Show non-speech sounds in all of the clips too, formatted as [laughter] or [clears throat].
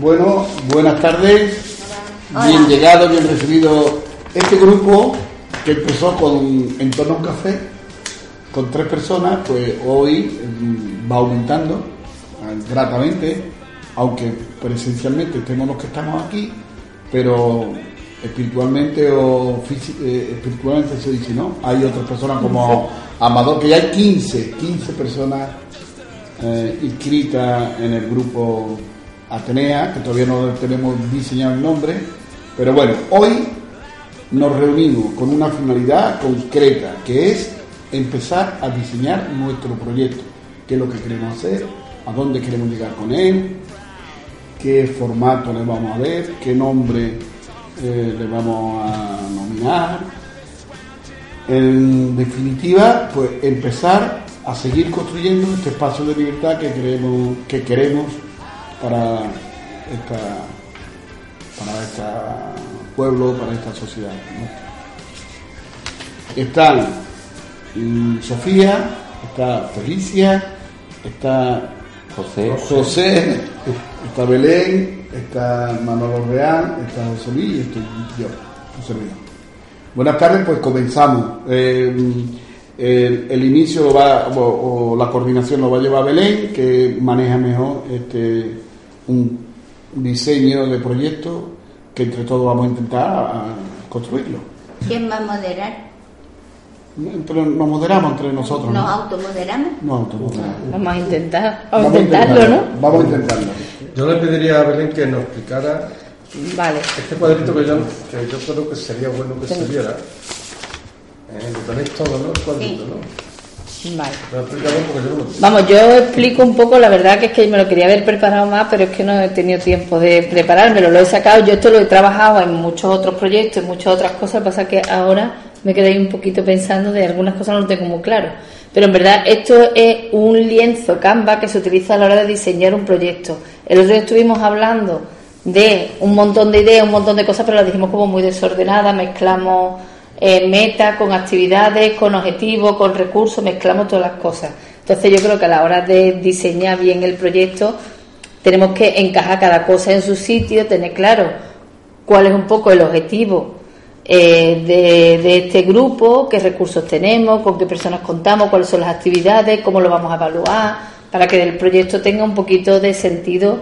Bueno, buenas tardes. Bien llegado, bien recibido este grupo que empezó con en torno a un café con tres personas, pues hoy mm, va aumentando eh, gratamente, aunque presencialmente estemos los que estamos aquí, pero espiritualmente o eh, espiritualmente se dice, ¿no? Hay otras personas como Amador, que ya hay 15, 15 personas eh, inscritas en el grupo Atenea, que todavía no tenemos diseñado el nombre, pero bueno, hoy nos reunimos con una finalidad concreta, que es empezar a diseñar nuestro proyecto, qué es lo que queremos hacer, a dónde queremos llegar con él, qué formato le vamos a ver, qué nombre eh, le vamos a nominar. En definitiva, pues empezar a seguir construyendo este espacio de libertad que queremos, que queremos para esta para este pueblo, para esta sociedad. ¿no? Están mm, Sofía, está Felicia, está José. José, está Belén, está Manolo Real, está José Luis y estoy yo, un servidor. Buenas tardes, pues comenzamos. Eh, el, el inicio lo va, o, o la coordinación lo va a llevar Belén, que maneja mejor este un diseño de proyecto que entre todos vamos a intentar construirlo. ¿Quién va a moderar? Entre- nos moderamos entre nosotros. ¿Nos ¿no? automoderamos? Nos automoderamos. Vamos a intentar, vamos, a intentarlo, ¿no? Vamos a intentarlo. Yo le pediría a Belén que nos explicara Vale. este cuadrito que yo, que yo creo que sería bueno que se viera. Eh, lo tenéis todo, ¿no? El cuadrito, Sí. ¿no? Vale. Vamos, yo explico un poco, la verdad que es que me lo quería haber preparado más, pero es que no he tenido tiempo de preparármelo, lo he sacado, yo esto lo he trabajado en muchos otros proyectos, en muchas otras cosas, pasa que ahora me quedé ahí un poquito pensando de algunas cosas no lo tengo muy claro. Pero en verdad esto es un lienzo Canva que se utiliza a la hora de diseñar un proyecto. El otro día estuvimos hablando de un montón de ideas, un montón de cosas, pero las dijimos como muy desordenadas, mezclamos eh, meta con actividades, con objetivos, con recursos, mezclamos todas las cosas. Entonces yo creo que a la hora de diseñar bien el proyecto tenemos que encajar cada cosa en su sitio, tener claro cuál es un poco el objetivo eh, de, de este grupo, qué recursos tenemos, con qué personas contamos, cuáles son las actividades, cómo lo vamos a evaluar, para que el proyecto tenga un poquito de sentido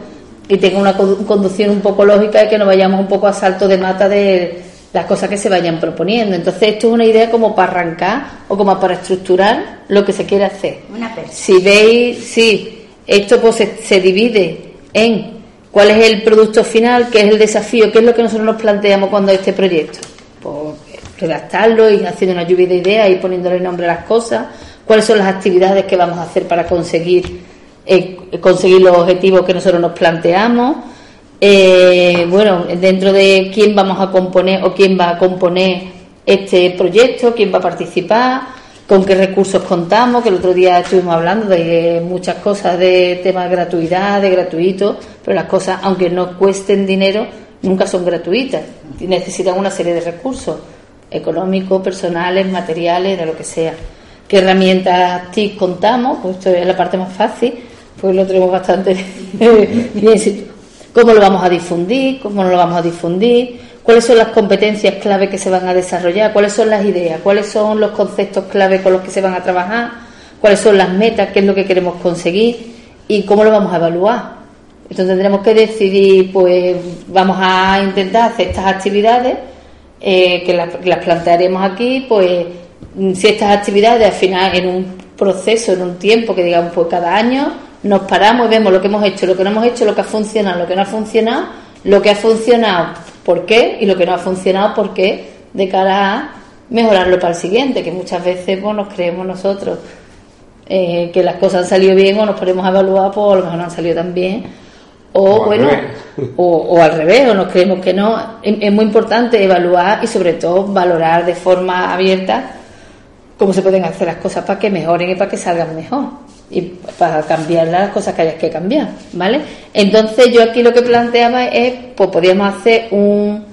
y tenga una condu- conducción un poco lógica y que no vayamos un poco a salto de mata de las cosas que se vayan proponiendo. Entonces esto es una idea como para arrancar o como para estructurar lo que se quiere hacer. Una. Si veis, sí, esto pues se, se divide en cuál es el producto final, qué es el desafío, qué es lo que nosotros nos planteamos cuando este proyecto. Pues redactarlo y haciendo una lluvia de ideas y poniéndole nombre a las cosas, cuáles son las actividades que vamos a hacer para conseguir, eh, conseguir los objetivos que nosotros nos planteamos. Eh, bueno, dentro de quién vamos a componer o quién va a componer este proyecto, quién va a participar, con qué recursos contamos, que el otro día estuvimos hablando de muchas cosas de temas de gratuidad, de gratuito, pero las cosas, aunque no cuesten dinero, nunca son gratuitas. Necesitan una serie de recursos económicos, personales, materiales, de lo que sea. ¿Qué herramientas TIC contamos? Pues esto es la parte más fácil, pues lo tenemos bastante [laughs] bien. ¿Cómo lo vamos a difundir? ¿Cómo no lo vamos a difundir? ¿Cuáles son las competencias clave que se van a desarrollar? ¿Cuáles son las ideas? ¿Cuáles son los conceptos clave con los que se van a trabajar? ¿Cuáles son las metas? ¿Qué es lo que queremos conseguir? ¿Y cómo lo vamos a evaluar? Entonces tendremos que decidir, pues vamos a intentar hacer estas actividades, eh, que las, que las plantearemos aquí, pues si estas actividades al final en un proceso, en un tiempo, que digamos pues cada año, nos paramos y vemos lo que hemos hecho, lo que no hemos hecho, lo que ha funcionado, lo que no ha funcionado, lo que ha funcionado, por qué, y lo que no ha funcionado, por qué, de cara a mejorarlo para el siguiente, que muchas veces pues, nos creemos nosotros eh, que las cosas han salido bien o nos ponemos a evaluar, pues a lo mejor no han salido tan bien. O, bueno, [laughs] o al revés, o nos creemos que no. Es, es muy importante evaluar y sobre todo valorar de forma abierta cómo se pueden hacer las cosas para que mejoren y para que salgan mejor y para cambiar las cosas que hayas que cambiar, ¿vale? Entonces yo aquí lo que planteaba es, pues podríamos hacer un,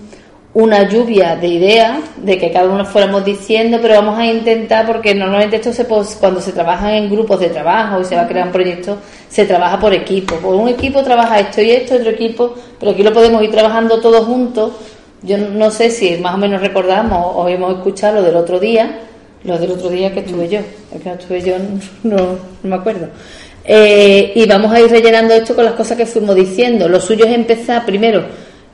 una lluvia de ideas, de que cada uno fuéramos diciendo, pero vamos a intentar, porque normalmente esto se pues, cuando se trabajan en grupos de trabajo y se va a crear un proyecto, se trabaja por equipo. Por un equipo trabaja esto y esto, otro equipo, pero aquí lo podemos ir trabajando todos juntos. Yo no sé si más o menos recordamos o hemos escuchado lo del otro día, lo del otro día que estuve yo, el que no estuve yo [laughs] no, no me acuerdo. Eh, y vamos a ir rellenando esto con las cosas que fuimos diciendo. Lo suyo es empezar primero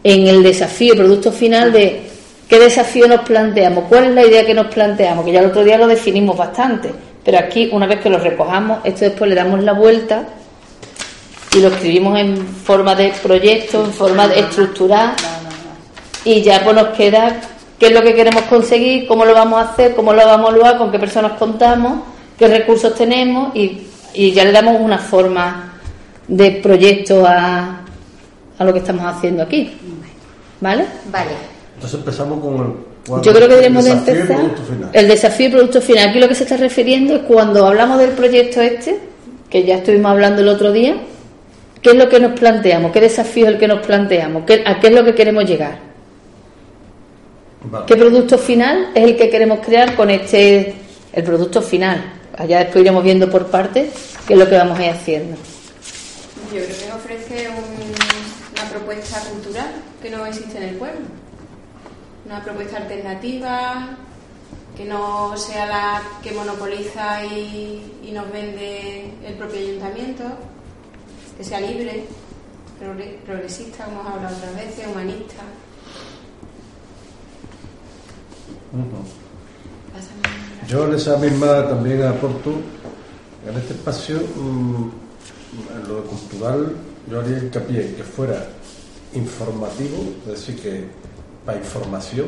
en el desafío, producto final de qué desafío nos planteamos, cuál es la idea que nos planteamos, que ya el otro día lo definimos bastante, pero aquí una vez que lo recojamos, esto después le damos la vuelta y lo escribimos en forma de proyecto, en forma de estructural y ya pues nos queda qué es lo que queremos conseguir, cómo lo vamos a hacer, cómo lo vamos a evaluar, con qué personas contamos, qué recursos tenemos y, y ya le damos una forma de proyecto a, a lo que estamos haciendo aquí. ¿Vale? Vale. Entonces empezamos con el Yo creo que debemos de empezar el desafío y producto final. Aquí lo que se está refiriendo es cuando hablamos del proyecto este, que ya estuvimos hablando el otro día, ¿qué es lo que nos planteamos? ¿Qué desafío es el que nos planteamos? ¿Qué- ¿A qué es lo que queremos llegar? Vale. ¿Qué producto final es el que queremos crear con este, el producto final? Allá después iremos viendo por partes qué es lo que vamos a ir haciendo. Yo creo que ofrece un- una propuesta cultural que no existe en el pueblo. Una propuesta alternativa que no sea la que monopoliza y, y nos vende el propio ayuntamiento, que sea libre, progre- progresista, como hemos hablado otras veces, humanista. Yo en esa misma también aporto, en este espacio, mm, en lo cultural, yo haría hincapié que fuera informativo, es decir, que para información,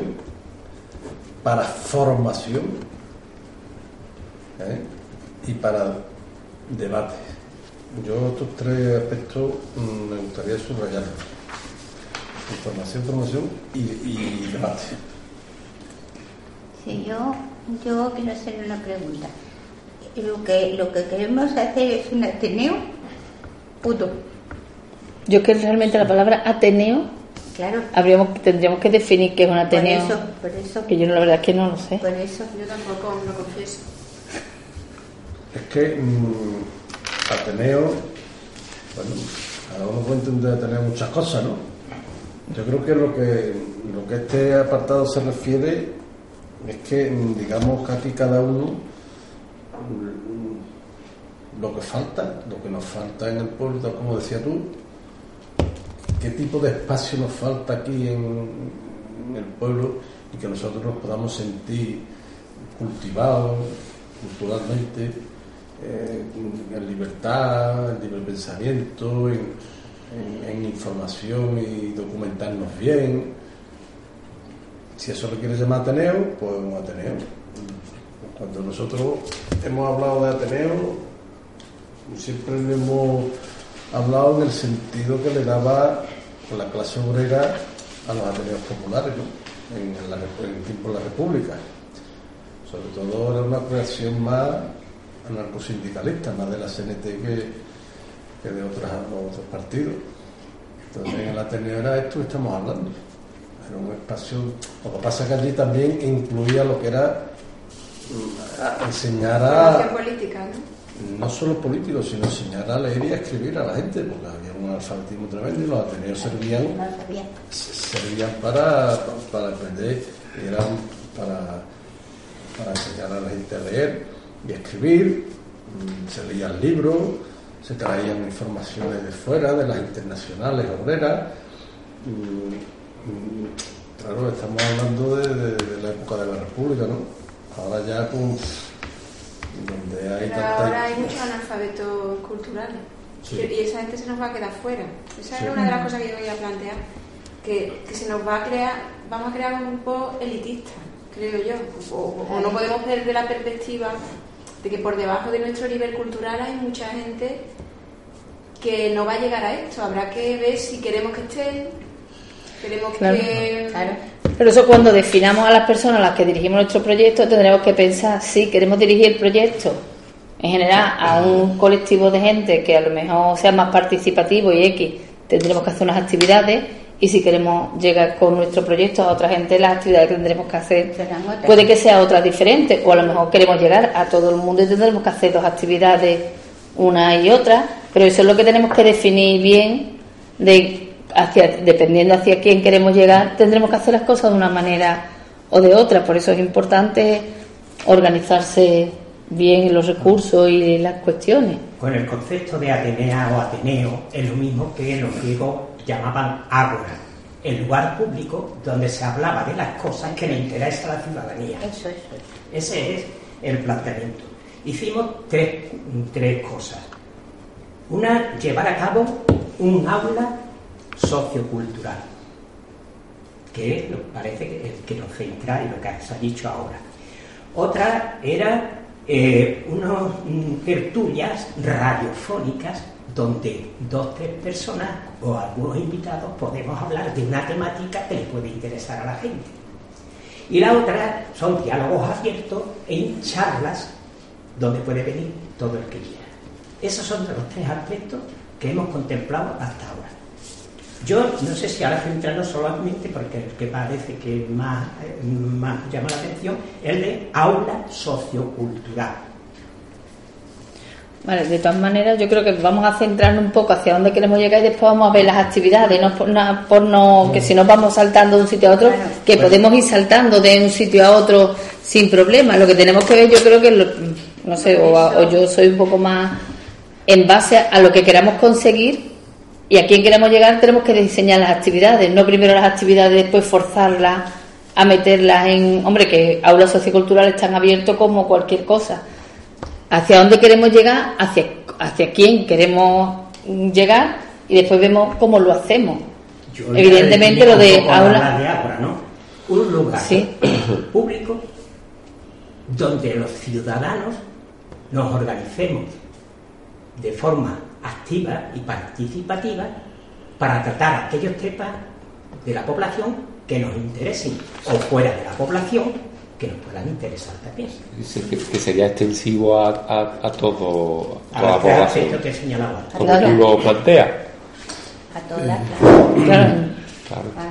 para formación ¿eh? y para debate. Yo estos tres aspectos mm, me gustaría subrayarlos. Información, formación y debate. Sí, yo, yo quiero hacer una pregunta. Lo que, lo que queremos hacer es un Ateneo puto. Yo que realmente la palabra Ateneo, Claro. habríamos, tendríamos que definir qué es un Por Ateneo. eso, por eso, Que yo la verdad es que no lo sé. por eso. Yo tampoco lo confieso. Es que mm, Ateneo, bueno, cada uno puede entender Ateneo muchas cosas, ¿no? Yo creo que lo que lo que este apartado se refiere es que, mm, digamos, aquí cada uno mm, lo que falta, lo que nos falta en el pueblo, tal como decía tú, qué tipo de espacio nos falta aquí en, el pueblo y que nosotros nos podamos sentir cultivados culturalmente, eh, en libertad, en libre pensamiento, en, en- en información y documentarnos bien. Si eso le quiere llamar Ateneo, pues un Ateneo. Cuando nosotros hemos hablado de Ateneo, siempre le hemos hablado en el sentido que le daba la clase obrera a los Ateneos populares, en, el tiempo de la República. Sobre todo era una creación más anarcosindicalista, más de la CNT que, que de otros partidos. Entonces en el Ateneo era esto que estamos hablando. Era un espacio. Lo que pasa es que allí también incluía lo que era mm, enseñar a política, ¿no? no solo políticos, sino enseñar a leer y a escribir a la gente, porque había un alfabetismo tremendo y los Ateneos servían servían para, para aprender, eran para, para enseñar a la gente a leer y a escribir, mm, se leían libros, se traían informaciones de fuera, de las internacionales obreras. Claro, estamos hablando de, de- de la época de la República, ¿no? Ahora ya, pues, donde hay Pero tanta... ahora hay muchos analfabetos culturales Sí. y esa gente se nos va a quedar fuera. Esa Sí. es una de las cosas que yo quería plantear, que, que se nos va a crear, vamos a crear un grupo elitista, creo yo, o, o no podemos perder la perspectiva de que por debajo de nuestro nivel cultural hay mucha gente que no va a llegar a esto. Habrá que ver si queremos que queremos que... Claro. Pero eso cuando definamos a las personas a las que dirigimos nuestro proyecto tendremos que pensar si queremos dirigir el proyecto. En general a un colectivo de gente que a lo mejor sea más participativo y X, tendremos que hacer unas actividades y si queremos llegar con nuestro proyecto a otra gente, las actividades que tendremos que hacer puede que sea otras diferentes o a lo mejor queremos llegar a todo el mundo y tendremos que hacer dos actividades una y otra, pero eso es lo que tenemos que definir bien de hacia dependiendo hacia quién queremos llegar, tendremos que hacer las cosas de una manera o de otra, por eso es importante organizarse bien los recursos y las cuestiones. Con el concepto de Atenea o Ateneo es lo mismo que los griegos llamaban ágora, el lugar público donde se hablaba de las cosas que le interesa a la ciudadanía. Eso, eso, eso. Ese es el planteamiento. Hicimos tres, tres cosas. Una, llevar a cabo un aula sociocultural, que es, parece que, que nos centra en lo que se ha dicho ahora. Otra era eh, unas mm, tertulias radiofónicas donde dos, tres personas o algunos invitados podemos hablar de una temática que le puede interesar a la gente. Y la otra son diálogos abiertos en charlas donde puede venir todo el que quiera. Esos son los tres aspectos que hemos contemplado hasta ahora. Yo no sé si ahora centrarnos solamente, porque el que parece que más, más llama la atención, es el de aula sociocultural. Vale, de todas maneras, yo creo que vamos a centrarnos un poco hacia dónde queremos llegar y después vamos a ver las actividades, no por, na- por no, que si nos vamos saltando de un sitio a otro, que podemos ir saltando de un sitio a otro sin problema. Lo que tenemos que ver, yo creo que, lo- no sé, o, a- o yo soy un poco más en base a lo que queramos conseguir y a quién queremos llegar, tenemos que diseñar las actividades, no primero las actividades, después forzarlas a meterlas en, hombre, que aulas socioculturales están abiertos como cualquier cosa hacia dónde queremos llegar, hacia, hacia quién queremos llegar y después vemos cómo lo hacemos. Yo Evidentemente lo de aula- la de ahora, ¿no? Un lugar Sí. [coughs] público donde los ciudadanos nos organicemos de forma activa y participativa para tratar aquellos temas de la población que nos interesen o fuera de la población que nos puedan interesar también. Dice que, que sería extensivo a, a, a todo a toda la población, que he señalado antes. como tú lo planteas. A todas, claro. Claro, Claro. claro.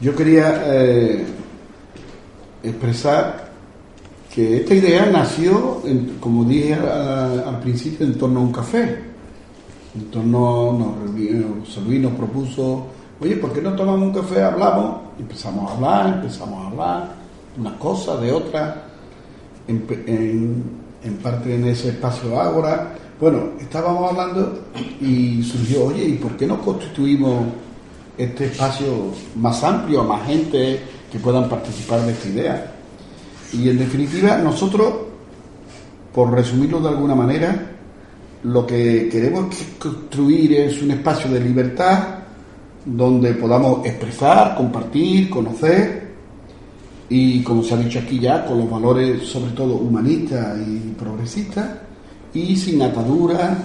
Yo quería eh, expresar que esta idea nació, en- como dije al, al principio, en torno a un café. En torno, nos reunimos, propuso, oye, ¿por qué no tomamos un café? Hablamos, empezamos a hablar, empezamos a hablar de unas cosas, de otras, en, en- parte en ese espacio Ágora. Bueno, estábamos hablando y surgió, oye, ¿y por qué no constituimos este espacio más amplio más gente que puedan participar de esta idea? Y en definitiva, nosotros, por resumirlo de alguna manera, lo que queremos construir es un espacio de libertad donde podamos expresar, compartir, conocer y, como se ha dicho aquí ya, con los valores sobre todo humanistas y progresistas y sin ataduras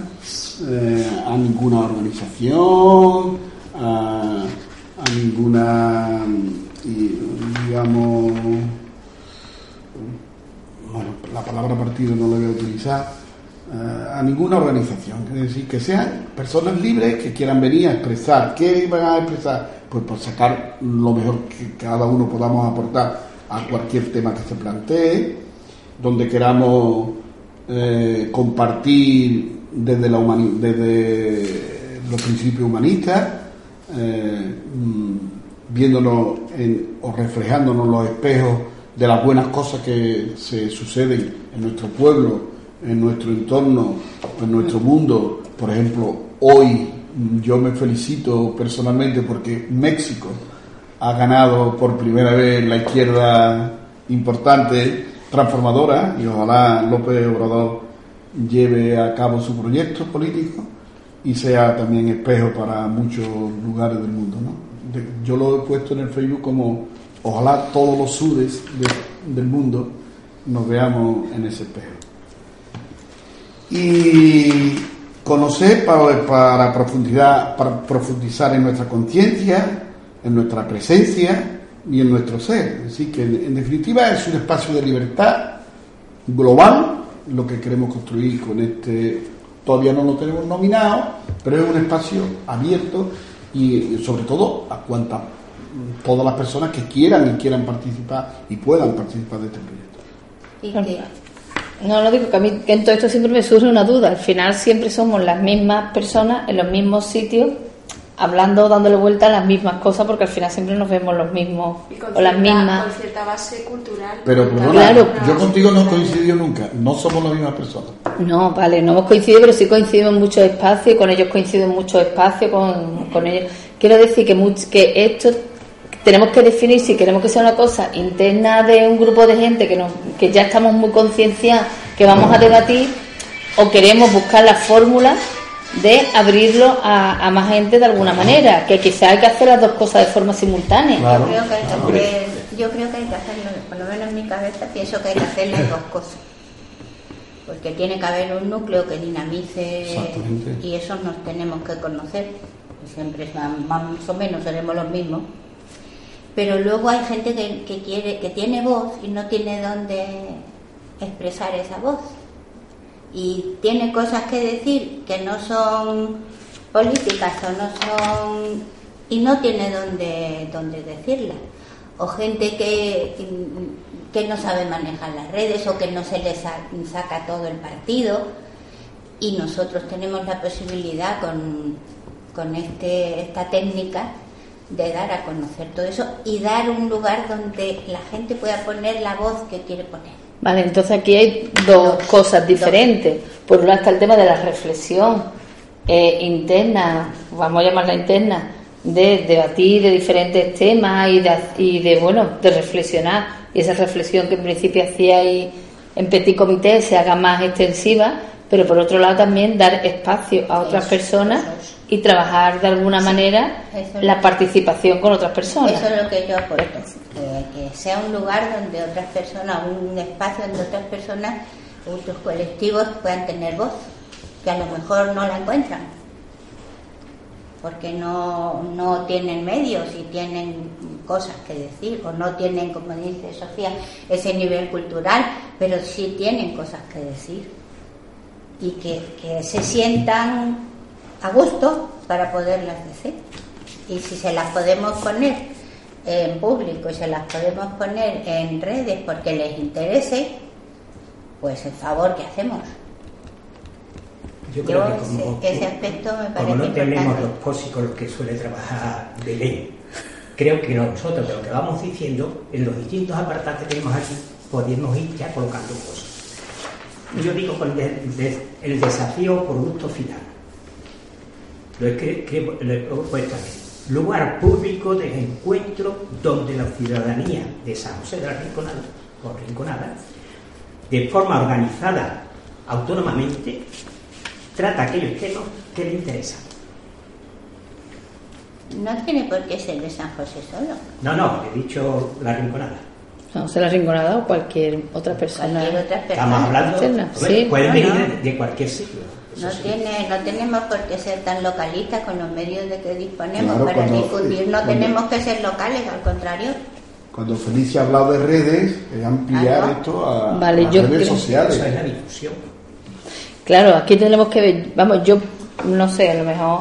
eh, a ninguna organización, a, a ninguna, digamos, bueno, la palabra partido no la voy a utilizar, a ninguna organización. Es decir, que sean personas libres que quieran venir a expresar. ¿Qué van a expresar? Pues por sacar lo mejor que cada uno podamos aportar a cualquier tema que se plantee, donde queramos eh, compartir desde, la desde los principios humanistas, eh, mm, viéndonos en- o reflejándonos los espejos de las buenas cosas que se suceden en nuestro pueblo, en nuestro entorno, en nuestro mundo. Por ejemplo, hoy yo me felicito personalmente porque México ha ganado por primera vez la izquierda importante, transformadora, y ojalá López Obrador lleve a cabo su proyecto político y sea también espejo para muchos lugares del mundo. ¿no? Yo lo he puesto en el Facebook como ojalá todos los sures de- del mundo nos veamos en ese espejo. Y conocer para, profundidad, para profundizar en nuestra conciencia, en nuestra presencia y en nuestro ser. Así que, en, en definitiva, es un espacio de libertad global lo que queremos construir con este. Todavía no lo tenemos nominado, pero es un espacio abierto y, sobre todo a cuantas todas las personas que quieran y quieran participar y puedan participar de este proyecto. Y que- No, no digo que a mí que en todo esto siempre me surge una duda. Al final siempre somos las mismas personas en los mismos sitios, hablando, dándole vuelta a las mismas cosas, porque al final siempre nos vemos los mismos Y con o las cierta- mismas. Con cierta base cultural. Pero perdona, Claro. yo contigo no he coincidido nunca, no somos las mismas personas. No, vale, no hemos coincidido, pero sí coincidimos en muchos espacios, y con ellos coincido en muchos espacios, con, con ellos. Quiero decir que, much- que esto tenemos que definir si queremos que sea una cosa interna de un grupo de gente que, nos, que ya estamos muy concienciados, que vamos a debatir, o queremos buscar la fórmula de abrirlo a, a más gente de alguna manera, que quizá hay que hacer las dos cosas de forma simultánea. Claro. Yo creo que hay que hacer, yo creo que hay que hacerlo, por lo menos en mi cabeza pienso que hay que hacer las dos cosas. Porque tiene que haber un núcleo que dinamice y esos nos tenemos que conocer. Siempre son- más o menos seremos los mismos. Pero luego hay gente que, quiere, que tiene voz y no tiene dónde expresar esa voz. Y tiene cosas que decir que no son políticas o no son y no tiene dónde, dónde decirlas. O gente que, que no sabe manejar las redes o que no se le sa- saca todo el partido. Y nosotros tenemos la posibilidad con, con este, esta técnica de dar a conocer todo eso y dar un lugar donde la gente pueda poner la voz que quiere poner. Vale, entonces aquí hay dos cosas diferentes. Por un lado está el tema de la reflexión eh, interna, vamos a llamarla interna, de debatir de diferentes temas y de, y de bueno, de reflexionar. Y esa reflexión que en principio hacíais en petit comité se haga más extensiva, pero por otro lado también dar espacio a otras Eso, personas eso. Y trabajar de alguna manera la participación con otras personas. Eso es lo que yo aporto, que, que sea un lugar donde otras personas, un espacio donde otras personas, otros colectivos puedan tener voz, que a lo mejor no la encuentran, porque no, no tienen medios y tienen cosas que decir, o no tienen, como dice Sofía, ese nivel cultural, pero sí tienen cosas que decir y que, que se sientan a gusto para poderlas decir. Y si se las podemos poner en público y se las podemos poner en redes porque les interese, pues el favor que hacemos. Yo creo Yo que como, ese- ese aspecto me como parece no tenemos importante. los pósicos los que suele trabajar Belén, creo que nosotros de lo que vamos diciendo, en los distintos apartados que tenemos aquí, podemos ir ya colocando cosas. Yo digo con el, el desafío producto final. Lo que- que- puesto aquí. Lugar público de encuentro donde la ciudadanía de San José de la Rinconada, o Rinconada, de forma organizada autónomamente, trata aquellos temas que le interesan. No tiene por qué ser de San José solo. No, no, he dicho la Rinconada. No sé la rinconada o cualquier otra persona. Cualquier otra persona. Estamos hablando, sí. pueden No, venir no. de cualquier sitio. No, sí. tiene, no tenemos por qué ser tan localistas con los medios de que disponemos Claro, para cuando- difundir. No cuando- tenemos que ser locales, al contrario. Cuando Felicia ha hablado de redes, es ampliar Ah, no. esto a, Vale, a yo redes creo- sociales. Eso es la difusión. Claro, aquí tenemos que ver, vamos, yo no sé, a lo mejor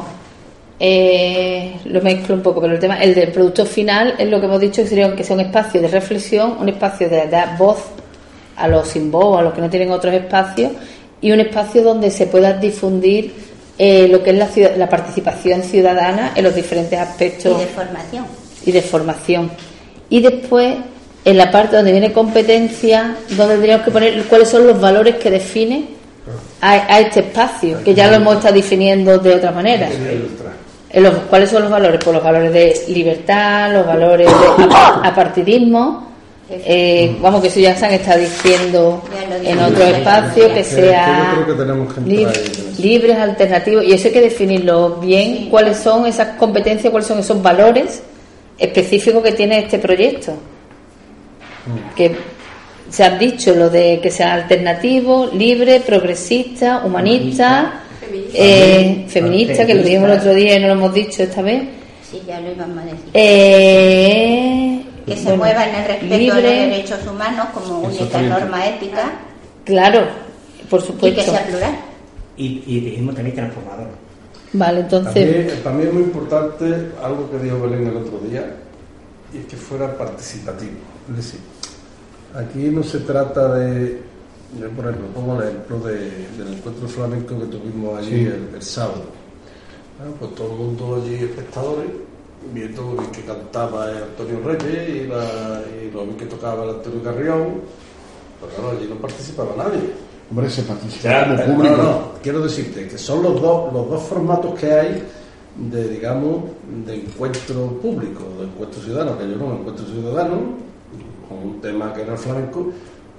eh, lo mezclo un poco, pero el tema, el del producto final es lo que hemos dicho que sería que sea un espacio de reflexión, un espacio de dar voz a los sin voz, a los que no tienen otros espacios y un espacio donde se pueda difundir eh, lo que es la, ciudad- la participación ciudadana en los diferentes aspectos Y de formación. y de formación. Y después, en la parte donde viene competencia, donde tendríamos que poner cuáles son los valores que define a, a este espacio, que ya lo hemos estado definiendo de otra manera. En los- ¿Cuáles son los valores? Pues los valores de libertad, los valores de apa- [coughs] apartidismo. Eh, vamos, que eso ya se han estado diciendo en otro espacio, que sea lib- libres, alternativos, y eso hay que definirlo bien, Sí. cuáles son esas competencias, cuáles son esos valores específicos que tiene este proyecto. Que se ha dicho lo de que sea alternativo, libre, progresista, humanista, Feminista. eh, feminista, que lo dijimos el otro día y no lo hemos dicho esta vez. Sí, ya lo íbamos a decir. Eh, que se bueno, mueva en el respeto a libre, los derechos humanos como única norma ética Claro, por y que supuesto. sea plural. Y, y dijimos también transformador. Vale, entonces, También, también es muy importante algo que dijo Belén el otro día, y es que fuera participativo. Es decir, aquí no se trata de, yo por ejemplo, pongo el ejemplo de- del encuentro flamenco que tuvimos allí el, el sábado. Ah, pues todo el mundo allí, espectadores, viendo lo bien que cantaba el Antonio Reyes y, la- y lo bien que tocaba el Antonio Carrión, pero claro, allí no participaba nadie. Hombre, se participa Ya, como público. no, no, quiero decirte que son los dos, los dos formatos que hay de, digamos, de encuentro público, de encuentro ciudadano, que yo no encuentro ciudadano, con un tema que era el flamenco,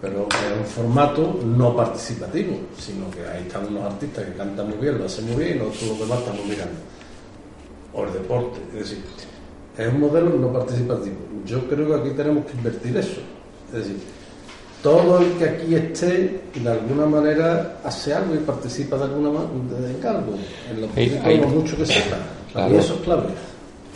pero era un formato no participativo, sino que ahí están unos artistas que cantan muy bien, lo hacen muy bien, y nosotros los demás estamos mirando. O el deporte, es decir, es un modelo no participativo. Yo creo que aquí tenemos que invertir eso. Es decir, todo el que aquí esté, de alguna manera, hace algo y participa de alguna manera en algo, en lo Hay- poquito hay- mucho que sepa. Claro. Y eso es clave.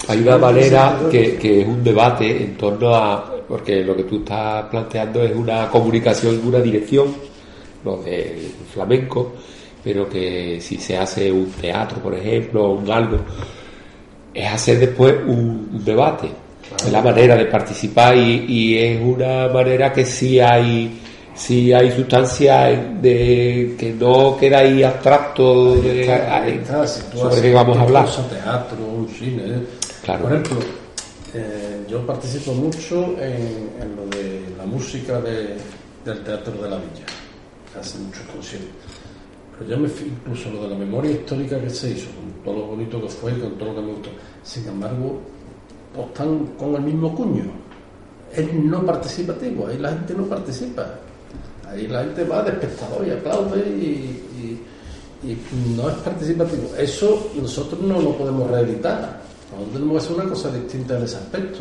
Hay una manera que, que es un debate en torno a, porque lo que tú estás planteando es una comunicación en una dirección, lo del flamenco, pero que si se hace un teatro, por ejemplo, o un algo, es hacer después un, un debate. Es la manera de participar y, y es una manera que sí hay sí hay sustancia de que no queda ahí abstracto de, Ahí está, si tú sobre qué vamos a hablar. teatro, un cine. Claro. Por ejemplo, eh, yo participo mucho en, en lo de la música de- del Teatro de la Villa, hace muchos conciertos. Pero yo me fui incluso lo de la memoria histórica que se hizo, con todo lo bonito que fue y con todo lo que me gustó. Sin embargo, todos están con el mismo cuño. Es no participativo, ahí la gente no participa. Ahí la gente va de espectador y aplaude y, y- y no es participativo. Eso nosotros no lo podemos reeditar. Nosotros tenemos que hacer una cosa distinta en ese aspecto.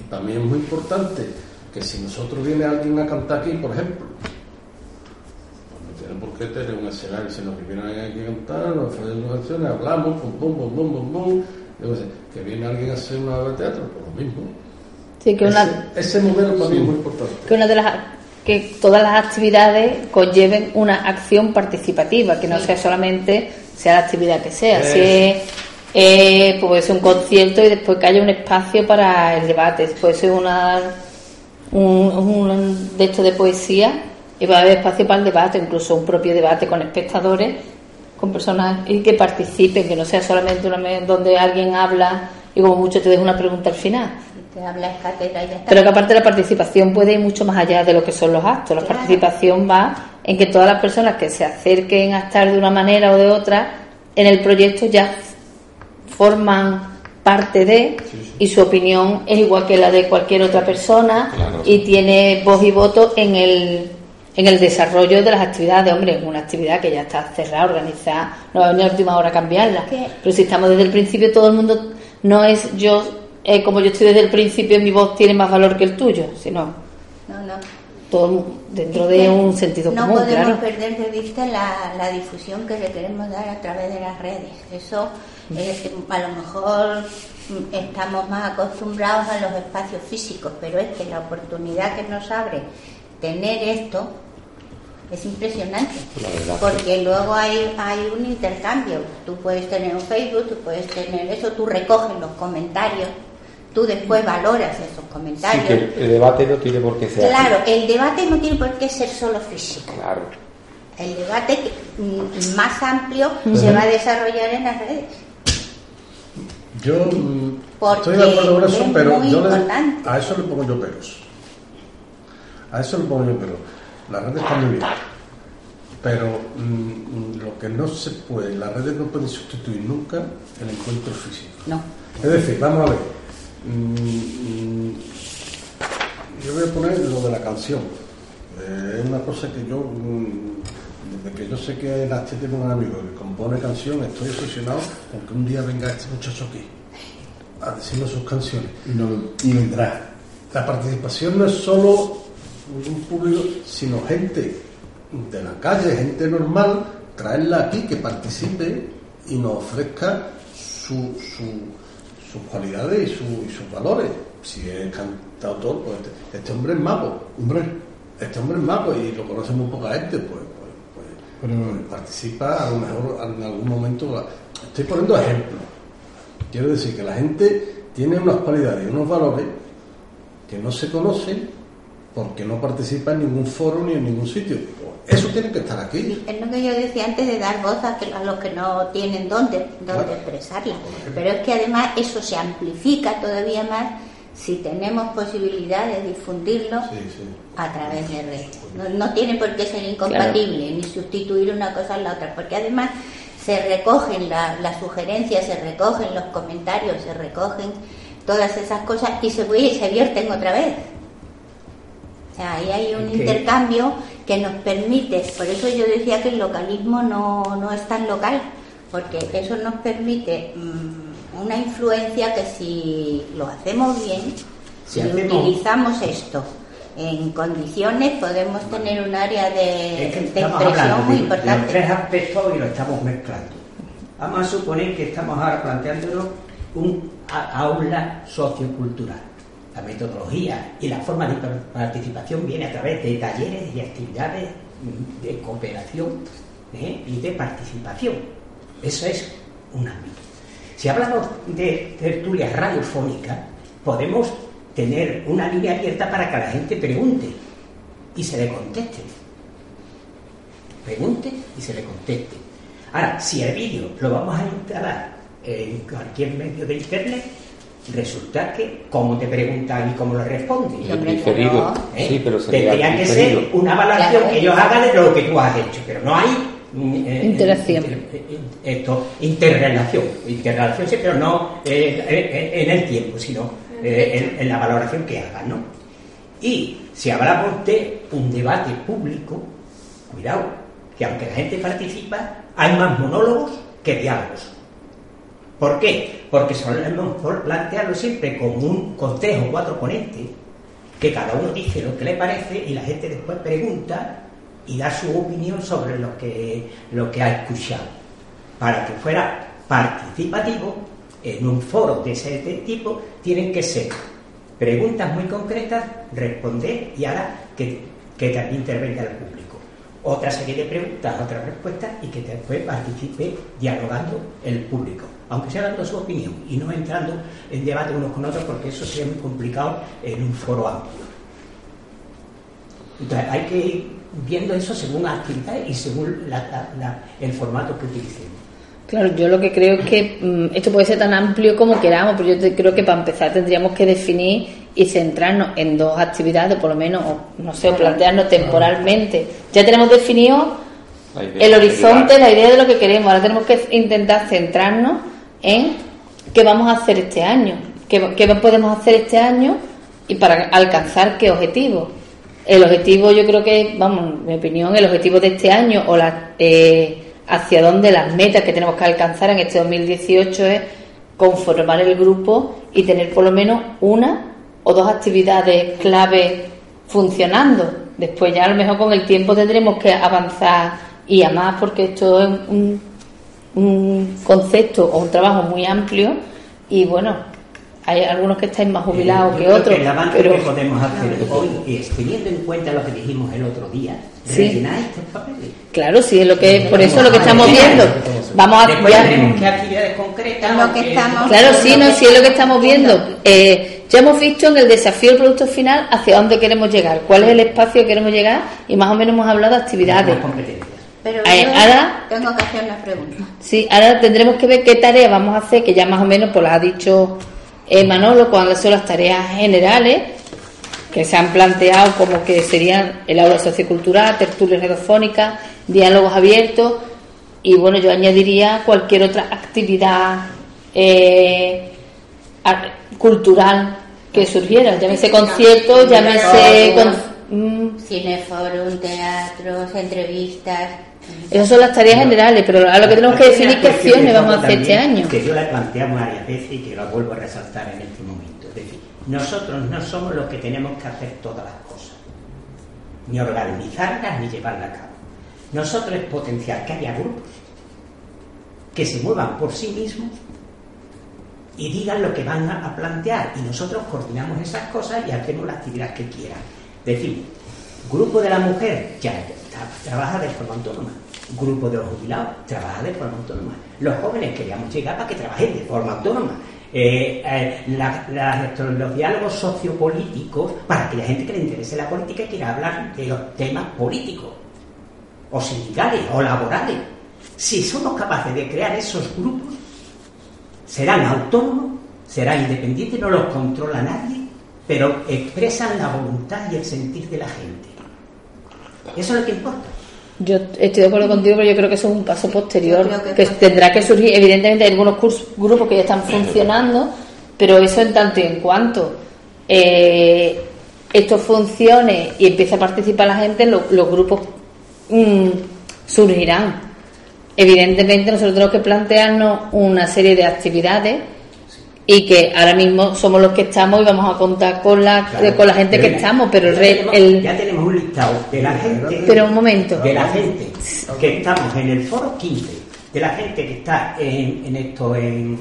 Y para mí es muy importante que si nosotros viene alguien a cantar aquí, por ejemplo, por qué tener un escenario, sino que viene alguien aquí a cantar, nos ofrecen unas canciones, hablamos, pum, pum, pum, pum, pum, pum. Que viene alguien a hacer una obra de teatro, pues lo mismo. sí, que una, Ese, ese modelo para mí es muy importante. que una de las que todas las actividades conlleven una acción participativa, que no sea solamente sea la actividad que sea, si es eh, pues puede ser un concierto y después que haya un espacio para el debate, puede ser una un, un de esto de poesía y va a haber espacio para el debate, incluso un propio debate con espectadores, con personas y que participen, que no sea solamente una donde alguien habla y como mucho te deja una pregunta al final. si te hablas cátedra y ya está. Pero que aparte la participación puede ir mucho más allá de lo que son los actos. La Claro. participación va en que todas las personas que se acerquen a estar de una manera o de otra en el proyecto ya forman parte de y su opinión es igual que la de cualquier otra persona Claro. y tiene voz y voto en el en el desarrollo de las actividades, hombre, es una actividad que ya está cerrada, organizada, no va a venir a última hora a cambiarla. ¿Qué? Pero si estamos desde el principio, todo el mundo no es yo, eh, como yo estoy desde el principio, mi voz tiene más valor que el tuyo, sino No, no. todo dentro Es que de un sentido no común, podemos claro. perder de vista la, la difusión que le queremos dar a través de las redes. Eso es que a lo mejor mm, estamos más acostumbrados a los espacios físicos, pero es que la oportunidad que nos abre tener esto es impresionante. Porque luego hay, hay un intercambio. Tú puedes tener un Facebook, tú puedes tener eso, tú recoges los comentarios, tú después valoras esos Sí, comentarios. que el, debate no tiene por qué ser así. Claro, el debate no tiene por qué ser solo físico. Claro. El debate mm, más amplio se va a desarrollar en las redes. Yo mm, Porque estoy de acuerdo con eso, es pero muy yo le- importante. a eso le pongo yo peros. A eso le pongo yo peros. Las redes están muy bien. Pero mm, mm, lo que no se puede, las redes no pueden sustituir nunca el encuentro físico. No. Es decir, vamos a ver. mm, yo voy a poner lo de la canción. Eh, es una cosa que yo, desde que yo sé que Nastia tiene un amigo que compone canción, estoy obsesionado con que un día venga este muchacho aquí a decirnos sus canciones. Y, no- y vendrá. La participación no es solo un público, sino gente de la calle, gente normal, traerla aquí, que participe y nos ofrezca su, su- sus cualidades y, su- y sus valores. Si es cantautor, pues este, este hombre es mago. Hombre, Este hombre es mago y lo conoce muy poca gente, pues, pues, pues, Pero- pues participa, a lo mejor en algún momento. Estoy poniendo ejemplos. Quiero decir que la gente tiene unas cualidades y unos valores que no se conocen porque no participa en ningún foro ni en ningún sitio. Eso tiene que estar aquí. Es lo que yo decía antes de dar voz a, que- a los que no tienen dónde, dónde Claro. expresarla. Pero es que además eso se amplifica todavía más si tenemos posibilidad de difundirlo Sí, sí. a través de redes. No, no tiene por qué ser incompatible ni sustituir una cosa a la otra, porque además se recogen la- las sugerencias, se recogen los comentarios, se recogen todas esas cosas y se, y se vierten otra vez. Sea, ahí hay un intercambio que nos permite, por eso yo decía que el localismo no, no es tan local, porque eso nos permite mm, una influencia que si lo hacemos bien, Si si, hacemos- utilizamos esto en condiciones, podemos tener un área de, Es que de estamos expresión muy de, de tres importante. aspectos y lo estamos mezclando. Vamos a suponer que estamos ahora planteándonos un aula sociocultural. La metodología y la forma de par- participación viene a través de talleres y actividades mm, de cooperación ¿eh? y de participación. Eso es un ámbito. Si hablamos de tertulias radiofónicas, podemos tener una línea abierta para que la gente pregunte y se le conteste. Pregunte y se le conteste. Ahora, si el vídeo lo vamos a instalar en cualquier medio de internet, resulta que cómo te preguntan y cómo lo responden. Diferido. ¿eh? Sí, pero sería Tendría que diferido. ser una evaluación Claro. que ellos hagan de lo que tú has hecho, pero no hay mm, eh, Interacción. inter- eh, esto, interrelación, interrelación sí, pero no eh, eh, en el tiempo, sino eh, en, en la valoración que hagan, ¿no? Y si hablamos de un debate público, cuidado, que aunque la gente participa, hay más monólogos que diálogos. ¿Por qué? Porque solemos plantearlo siempre como un con tres o cuatro ponentes, que cada uno dice lo que le parece y la gente después pregunta y da su opinión sobre lo que, lo que ha escuchado. Para que fuera participativo, en un foro de ese tipo, tienen que ser preguntas muy concretas, responder y ahora que, que también intervenga el público. Otra serie de preguntas, otras respuestas y que después participe dialogando el público, aunque sea dando su opinión y no entrando en debate unos con otros porque eso sería muy complicado en un foro amplio. Entonces hay que ir viendo eso según la actividad y según la- la- la- el formato que utilicemos. Claro, yo lo que creo es que mm, esto puede ser tan amplio como queramos, pero yo te- creo que para empezar tendríamos que definir y centrarnos en dos actividades, por lo menos, o, no sé, o plantearnos temporalmente. Ya tenemos definido el horizonte, la idea de lo que queremos. Ahora tenemos que intentar centrarnos en qué vamos a hacer este año, qué, qué podemos hacer este año y para alcanzar qué objetivo. El objetivo, yo creo que, vamos, en mi opinión, el objetivo de este año o la, eh, hacia dónde las metas que tenemos que alcanzar en este 2018 es conformar el grupo y tener por lo menos una o dos actividades clave funcionando. Después ya a lo mejor con el tiempo tendremos que avanzar y a más porque esto es un, un concepto o un trabajo muy amplio y bueno, hay algunos que estáis más jubilados Yo que otros, el avance pero que podemos hacer hoy es teniendo en cuenta lo que dijimos el otro día, Sí. rellenar estos papeles. claro, sí, es lo que por eso es lo que estamos viendo. Vamos a Después ya- tenemos que actividades concretas. Lo que estamos- Claro, sí, no, sí es lo que estamos viendo. Eh, ya hemos visto en el desafío del producto final hacia dónde queremos llegar, cuál es el espacio que queremos llegar y más o menos hemos hablado de actividades. Competencias. Pero Eh, ahora- tengo que hacer una pregunta. Sí, ahora tendremos que ver qué tareas vamos a hacer, que ya más o menos pues las ha dicho eh, Manolo, cuáles son las tareas generales que se han planteado como que serían el aula sociocultural, tertulias radiofónicas, diálogos abiertos y bueno, yo añadiría cualquier otra actividad eh, cultural que surgiera, llámese conciertos, llámese... con- mm, Cineforum, teatros, entrevistas. Esas son las tareas generales, pero a lo que tenemos que definir qué acciones vamos a hacer este año. Que yo la planteamos varias veces y que la vuelvo a resaltar en este momento. Es decir, nosotros no somos los que tenemos que hacer todas las cosas. ni organizarlas, ni llevarlas a cabo. Nosotros es potenciar que haya grupos que se muevan por sí mismos y digan lo que van a, plantear y nosotros coordinamos esas cosas y hacemos la actividad que quieran. Decimos, grupo de la mujer ya trabaja de forma autónoma, grupo de los jubilados trabaja de forma autónoma. Los jóvenes queríamos llegar para que trabajen de forma autónoma. Eh, eh, la- la- los diálogos sociopolíticos para aquella gente que le interese la política quiera hablar de los temas políticos o sindicales o laborales. Si somos capaces de crear esos grupos, serán autónomos, serán independientes, no los controla nadie, pero expresan la voluntad y el sentir de la gente. Eso es lo que importa. Yo estoy de acuerdo contigo, pero yo creo que eso es un paso posterior, que, que- tendrá que surgir. Evidentemente, hay algunos cursos, grupos que ya están funcionando, pero eso en tanto y en cuanto eh, esto funcione y empiece a participar la gente, lo- los grupos mm, surgirán. Evidentemente, nosotros tenemos que plantearnos una serie de actividades y que ahora mismo somos los que estamos y vamos a contar con la, Claro. con la gente que estamos, pero el, ya, re- tenemos, el- ya tenemos un listado de la gente. Pero un momento. De la gente que estamos en el foro 15, de la gente que está en, en esto, en,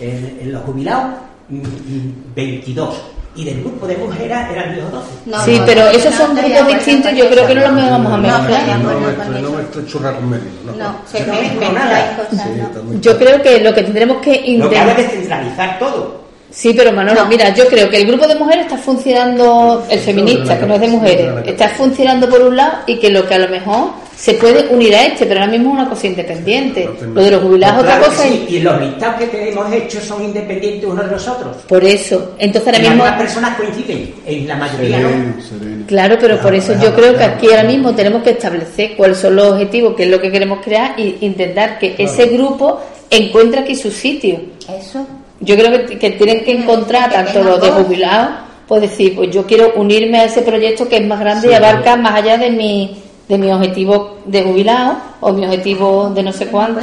en- en los jubilados, mm, mm, 22. Y del grupo de mujeres eran los 12. No, sí, no, pero no, esos son grupos distintos. Yo creo que no los vamos a No, mezclar. No, no me estoy churra con medio, ¿no? No, se No nada. cosas, Sí, Yo creo que lo que tendremos que Lo que intentar. es descentralizar todo. Sí, pero Manolo, No. mira, yo creo que el grupo de mujeres está funcionando, el feminista, que no es de mujeres, está funcionando por un lado y que lo que a lo mejor se puede unir a este, pero ahora mismo es una cosa independiente. Lo de los jubilados es otra Claro cosa sí, y y los listados que tenemos hechos son independientes unos de los otros. por eso. Entonces ahora mismo, algunas personas coinciden, en la mayoría no. Sereno, claro, pero por eso yo creo que aquí ahora mismo tenemos que establecer cuáles son los objetivos, qué es lo que queremos crear y intentar que ese grupo encuentre aquí su sitio. Eso. Yo creo que, que tienen que encontrar, Que tanto los de jubilados, pues decir, pues yo quiero unirme a ese proyecto que es más grande y abarca más allá de mi, de mi objetivo de jubilado o mi objetivo de no sé cuánto.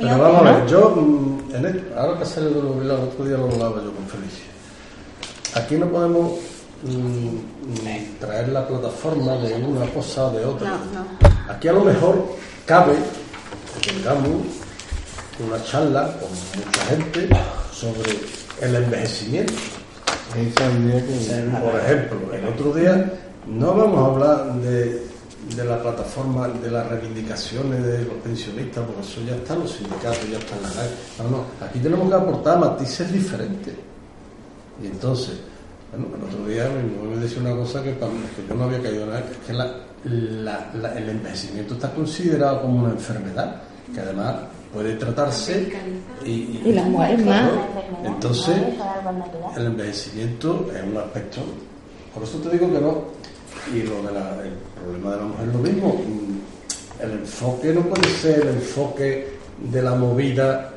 Pero vamos a ver, yo, mm, en el- ahora que sale de el otro día lo hablaba yo con Felicia. Aquí no podemos mm, traer la plataforma de una cosa o de otra. No, no. Aquí a lo mejor cabe que tengamos una charla con mucha gente sobre el envejecimiento. Por ejemplo, el otro día no vamos a hablar de, de la plataforma de las reivindicaciones de los pensionistas, porque eso ya está en los sindicatos, ya está en la calle. No, no, aquí tenemos que aportar matices diferentes. Y entonces, bueno, el otro día mi mujer me decía una cosa que, para mí- que yo no había caído en nada, que es que la- la- la- el envejecimiento está considerado como una enfermedad, que además puede tratarse y, y- Y las mujeres más. Entonces, el envejecimiento es un aspecto. Por eso te digo que no. Y lo de la- problema de la mujer es lo mismo. El enfoque no puede ser el enfoque de la movida,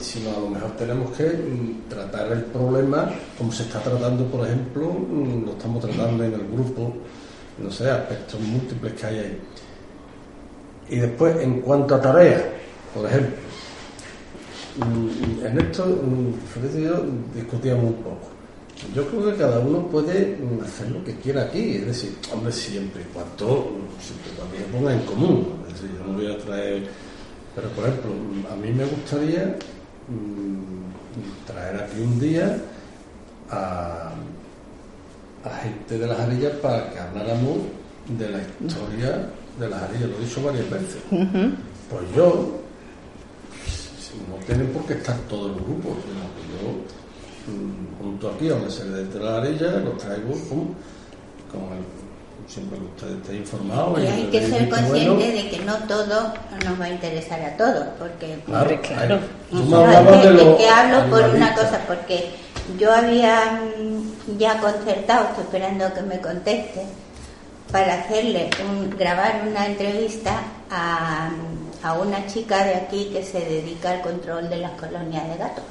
sino a lo mejor tenemos que mm, tratar el problema como se está tratando, por ejemplo, mm, lo estamos tratando en el grupo, no sé, aspectos múltiples que hay ahí. Y después, en cuanto a tareas, por ejemplo, Mm, En esto, Feliz y yo discutíamos un poco. Yo creo que cada uno puede mm, hacer lo que quiera aquí, es decir, hombre, siempre y cuando siempre cuando lo ponga en común. Es decir, yo no voy a traer. Pero, por ejemplo, mm, a mí me gustaría mm, traer aquí un día a, a gente de las arillas para que habláramos de la historia de las arillas. Lo he dicho varias veces. Pues yo no tienen por qué estar todos los grupos, sino que yo junto aquí donde se le dé la arilla, los traigo pum, con el, siempre que usted esté informado. Y hay le que ser consciente bueno. de que no todo nos va a interesar a todos, porque Claro, claro. hay- tú me hablabas que, de hablo por una cosa, porque yo había mm, ya concertado, estoy esperando que me conteste, para hacerle un, grabar una entrevista a, a una chica de aquí que se dedica al control de las colonias de gatos.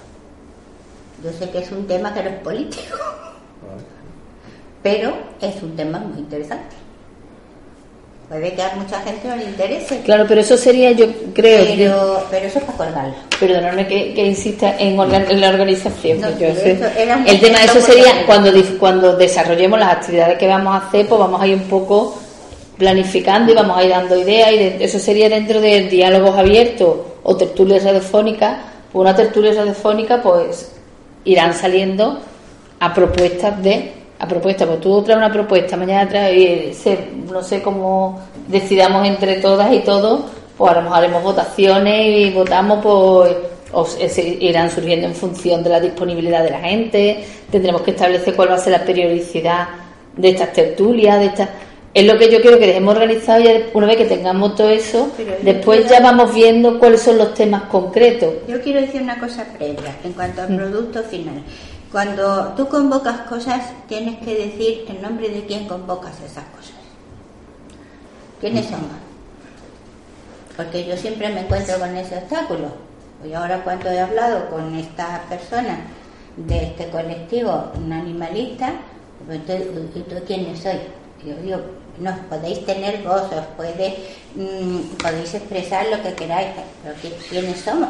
Yo sé que es un tema que no es político, pero es un tema muy interesante. Puede que a mucha gente no le interese. Claro, pero eso sería, yo creo, Pero, pero eso es para colgarlo. perdonadme que, que insista en, organ- en la organización. No, yo sé- el tema de eso sería cuando, cuando desarrollemos las actividades que vamos a hacer, pues vamos a ir un poco planificando y vamos a ir dando ideas y de- eso sería dentro de diálogos abiertos o tertulias radiofónicas. Pues una tertulia radiofónica pues irán saliendo a propuestas de a propuestas, pues tú traes una propuesta, mañana traes, no sé cómo decidamos entre todas y todos, pues a lo mejor haremos votaciones y votamos, pues o irán surgiendo en función de la disponibilidad de la gente, tendremos que establecer cuál va a ser la periodicidad de estas tertulias, de estas... Es lo que yo quiero que dejemos organizado y una vez que tengamos todo eso, después ya vamos viendo cuáles son los temas concretos. Yo quiero decir una cosa previa en cuanto al producto final. Cuando tú convocas cosas, tienes que decir en nombre de quién convocas esas cosas. ¿Quiénes son? Porque yo siempre me encuentro con ese obstáculo. Y ahora cuando he hablado con esta persona de este colectivo, un animalista, pues ¿y tú quiénes sois? Y Yo digo, no, podéis tener voz, os puede, mm, podéis expresar lo que queráis, pero ¿qui- ¿quiénes somos?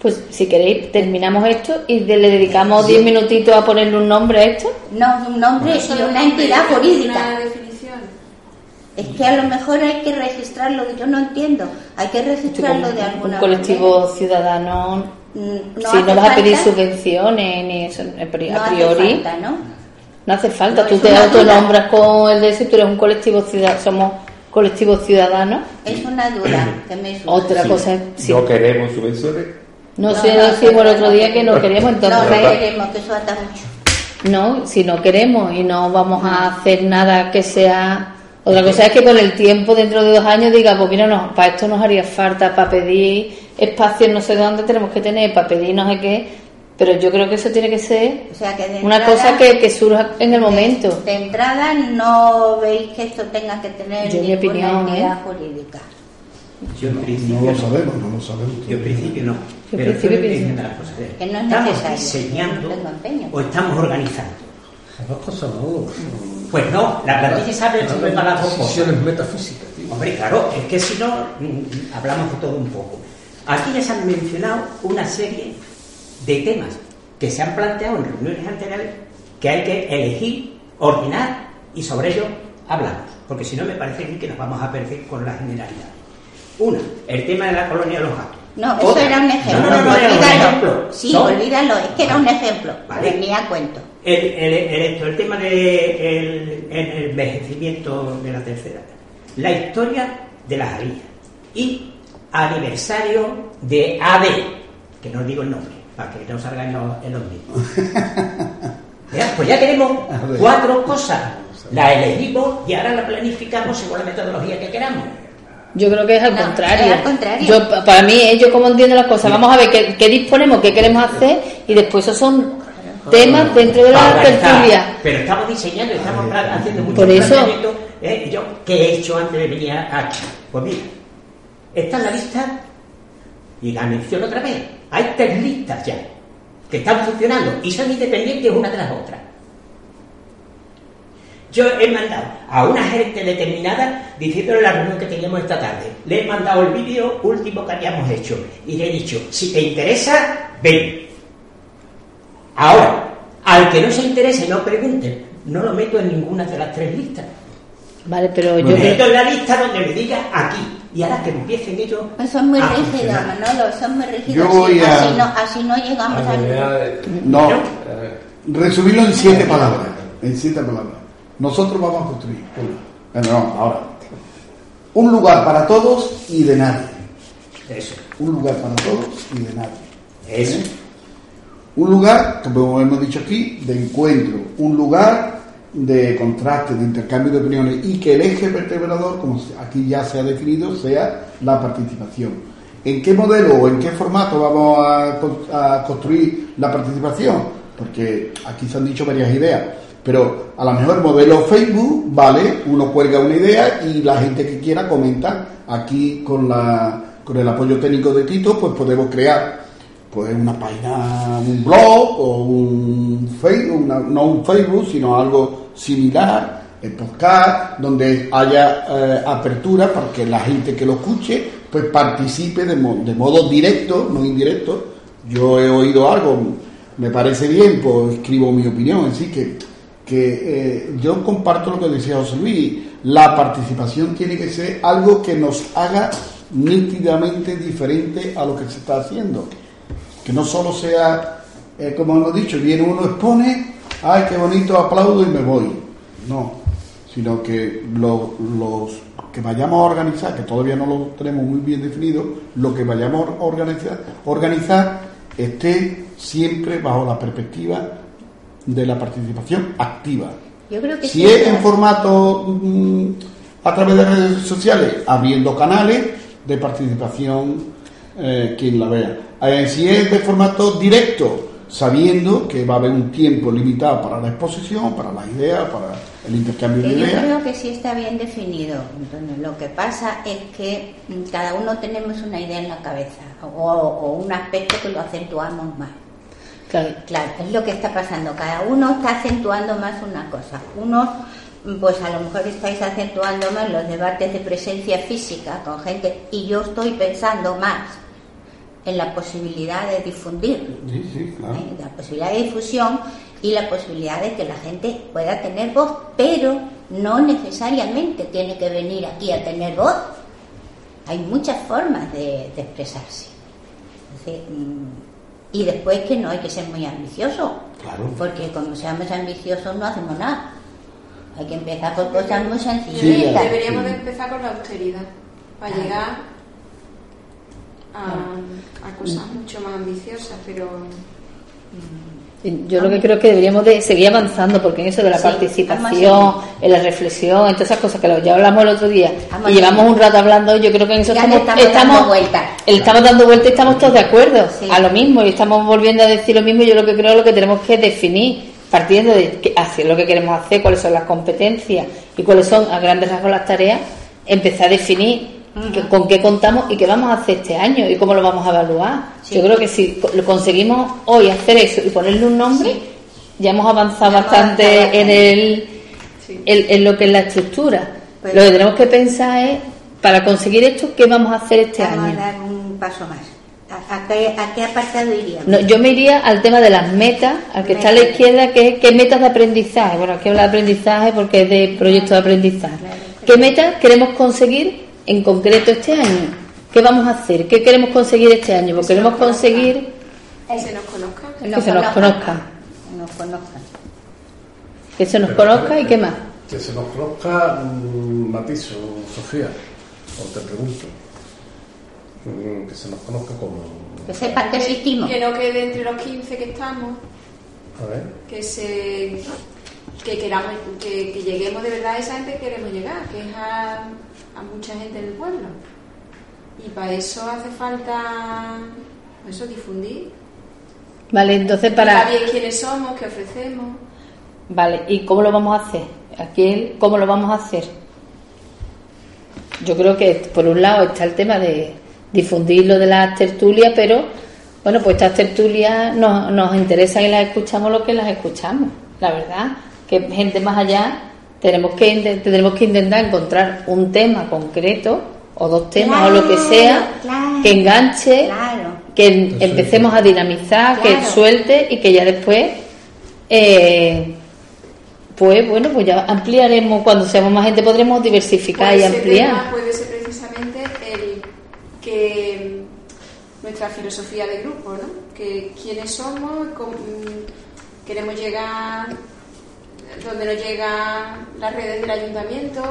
Pues si queréis, terminamos esto y de- le dedicamos 10 minutitos a ponerle un nombre a esto. No, un nombre y Solo una entidad una jurídica. definición. Es que a lo mejor hay que registrarlo, yo no entiendo, hay que registrarlo de un alguna colectivo ciudadano, manera. Mm, si hace no vas a pedir subvenciones ni eso, a no hace priori, falta, ¿no? No hace falta. No, Tú te autonombras con el de eso, tú eres un colectivo ciudadano, somos colectivo ciudadano. Es una duda que me surge. Otra cosa es, sí. No queremos subvenciones. no No, sé, no, decimos el no, otro día que no queremos, No, entonces no queremos, que eso ata mucho. No, si no queremos y no vamos a hacer nada que sea... Otra cosa es que con el tiempo, dentro de dos años, diga, pues mira, no, para esto nos haría falta, para pedir espacios no sé dónde tenemos que tener, para pedir no sé qué, pero yo creo que eso tiene que ser O sea que de una entrada- cosa que, que surja en el momento. De entrada no veis que esto tenga que tener Yo, mi opinión, ¿eh? jurídica. Yo en principio No lo sabemos, no lo sabemos. Yo en principio no. en Pero principio estoy diciendo las cosas. Que no es ¿Estamos necesario, diseñando no o estamos organizando? Las dos cosas no. Pues no, la plantilla sabe sirve para las dos cosas. Decisiones metafísicas, tío. Hombre, claro, es que si no, mm, hablamos de todo un poco. Aquí ya se han mencionado una serie de temas que se han planteado en reuniones anteriores que hay que elegir, ordenar y sobre ello hablamos. Porque si no, me parece que nos vamos a perder con la generalidad. Una, el tema de la colonia de los gatos. No, eso Otra, era un ejemplo. No, no, no, era un olvídalo. ejemplo. Sí, No, olvídalo, es que era un ejemplo. Vale. Venía a cuento. El, el, el, esto, el tema del de el, envejecimiento de la tercera. La historia de las arillas. Y aniversario de AD, que no digo el nombre, para que no salga en los, en los mismos. [laughs] Ya, Pues ya tenemos cuatro cosas. La elegimos y ahora la planificamos según la metodología que queramos. Yo creo que es al No, contrario. es al contrario. Yo, pa- para mí, es yo como entiendo las cosas. Vamos a ver qué, qué disponemos, qué queremos hacer y después esos son temas dentro de la tertulia. Pero estamos diseñando, estamos haciendo muchos Por eso-. ¿eh? Yo, ¿qué he hecho antes de venir aquí? Pues mira, está en la lista y la menciono otra vez. Hay tres listas ya que están funcionando y son independientes una tras otra. Yo he mandado a una gente determinada diciéndole la reunión que teníamos esta tarde. Le he mandado el vídeo último que habíamos hecho y le he dicho, si te interesa, ven. Ahora, al que no se interese, no pregunte, no lo meto en ninguna de las tres listas. Vale, pero Lo yo meto creo, en la lista donde me diga aquí. Y ahora que empiecen ellos. Pues son muy a rígidos. Manolo, son muy rígidos. Yo así- voy a- así, no, así no llegamos a ningún- No, Eh, resumirlo en siete palabras. En siete palabras. Nosotros vamos a construir. Bueno, no, ahora. Un lugar para todos y de nadie. Eso, Un lugar para todos y de nadie. eso. ¿Eh? Un lugar, como hemos dicho aquí, de encuentro, un lugar de contraste, de intercambio de opiniones y que el eje vertebrador, como aquí ya se ha definido, sea la participación. ¿En qué modelo o en qué formato vamos a, con- a construir la participación? Porque aquí se han dicho varias ideas, pero a lo mejor modelo Facebook, vale, uno cuelga una idea y la gente que quiera comenta. Aquí con, la, con el apoyo técnico de Tito, pues podemos crear pues una página, un blog o un Facebook, una- no un Facebook, sino algo similar el podcast, donde haya eh, apertura para que la gente que lo escuche pues participe de, de modo directo, no indirecto. Yo he oído algo, me parece bien, pues escribo mi opinión, así que, que eh, yo comparto lo que decía José Luis, la participación tiene que ser algo que nos haga nítidamente diferente a lo que se está haciendo. Que no solo sea, eh, como hemos dicho, viene uno, expone, ay, qué bonito, aplaudo y me voy. No, sino que lo- los que vayamos a organizar, que todavía no lo tenemos muy bien definido, lo que vayamos a organizar, organizar esté siempre bajo la perspectiva de la participación activa. Yo creo que Si es en formato mm, a través de redes sociales, habiendo canales de participación, eh, quien la vea. Eh, si es de formato directo, sabiendo que va a haber un tiempo limitado para la exposición, para las ideas, para el intercambio de Que yo ideas. creo que sí está bien definido. Entonces, lo que pasa es que cada uno tenemos una idea en la cabeza o, o un aspecto que lo acentuamos más. Claro. Claro, es lo que está pasando. Cada uno está acentuando más una cosa. Unos, mm, pues a lo mejor estáis acentuando más los debates de presencia física con gente y yo estoy pensando más en la posibilidad de difundir Sí, sí, claro. ¿eh? la posibilidad de difusión y la posibilidad de que la gente pueda tener voz, pero no necesariamente tiene que venir aquí a tener voz. Hay muchas formas de, de expresarse. Mm, y después que no hay que ser muy ambicioso, Claro. porque como seamos ambiciosos no hacemos nada. Hay que empezar por cosas muy Sí, sencillitas. Deberíamos sí. de empezar con la austeridad para llegar a, a cosas mucho más ambiciosas, pero Yo lo que creo es que deberíamos de seguir avanzando porque en eso de la Sí, participación, en la reflexión, en todas esas cosas que ya hablamos el otro día y llevamos un rato hablando, yo creo que en eso estamos, estamos dando vueltas. el- estamos dando vueltas y estamos todos de acuerdo Sí. a lo mismo y estamos volviendo a decir lo mismo. Yo lo que creo es lo que tenemos que definir partiendo de qué- hacer lo que queremos hacer, cuáles son las competencias y cuáles son a grandes rasgos las tareas, empezar a definir que- con qué contamos y qué vamos a hacer este año y cómo lo vamos a evaluar. Sí. Yo creo que si lo conseguimos hoy hacer eso y ponerle un nombre, ya hemos avanzado Ya bastante avanzado en el Sí. en, en lo que es la estructura. Pues- lo que tenemos que pensar es para conseguir esto qué vamos a hacer este Vamos año. a dar un paso más. ¿A, a qué, a qué apartado iríamos? No, yo me iría al tema de las metas, al que está a la izquierda, que es qué metas de aprendizaje. Bueno, aquí habla de aprendizaje porque es de proyecto de aprendizaje. Claro. ¿Qué metas queremos conseguir en concreto este año? ¿Qué vamos a hacer? ¿Qué queremos conseguir este año? Porque queremos conseguir que se nos conozca. que se nos conozca. Nos que se nos Pero, conozca y qué más. Que se nos conozca, mm, matizo, Sofía, o te pregunto. Mm, Que se nos conozca como. Que sepan que existimos. Que no quede entre los 15 que estamos, A ver. que se que queramos que, que lleguemos de verdad a esa gente que queremos llegar, que es a, a mucha gente del pueblo. Y para eso hace falta pues eso difundir. Vale, entonces para... Saber quiénes somos, qué ofrecemos. Vale, ¿y cómo lo vamos a hacer? Aquí, ¿cómo lo vamos a hacer? Yo creo que por un lado está el tema de difundir lo de las tertulias, pero bueno, pues estas tertulias nos, nos interesan y las escuchamos lo que las escuchamos, la verdad, que gente más allá tenemos que tenemos que intentar encontrar un tema concreto o dos temas o lo que sea Claro, que enganche, claro. que em- empecemos a dinamizar, que suelte y que ya después eh, pues bueno, pues ya ampliaremos, cuando seamos más gente podremos diversificar y ampliar. tema puede ser precisamente el que nuestra filosofía de grupo, ¿no? Que quiénes somos, cómo, mm, queremos llegar donde nos llegan las redes del ayuntamiento.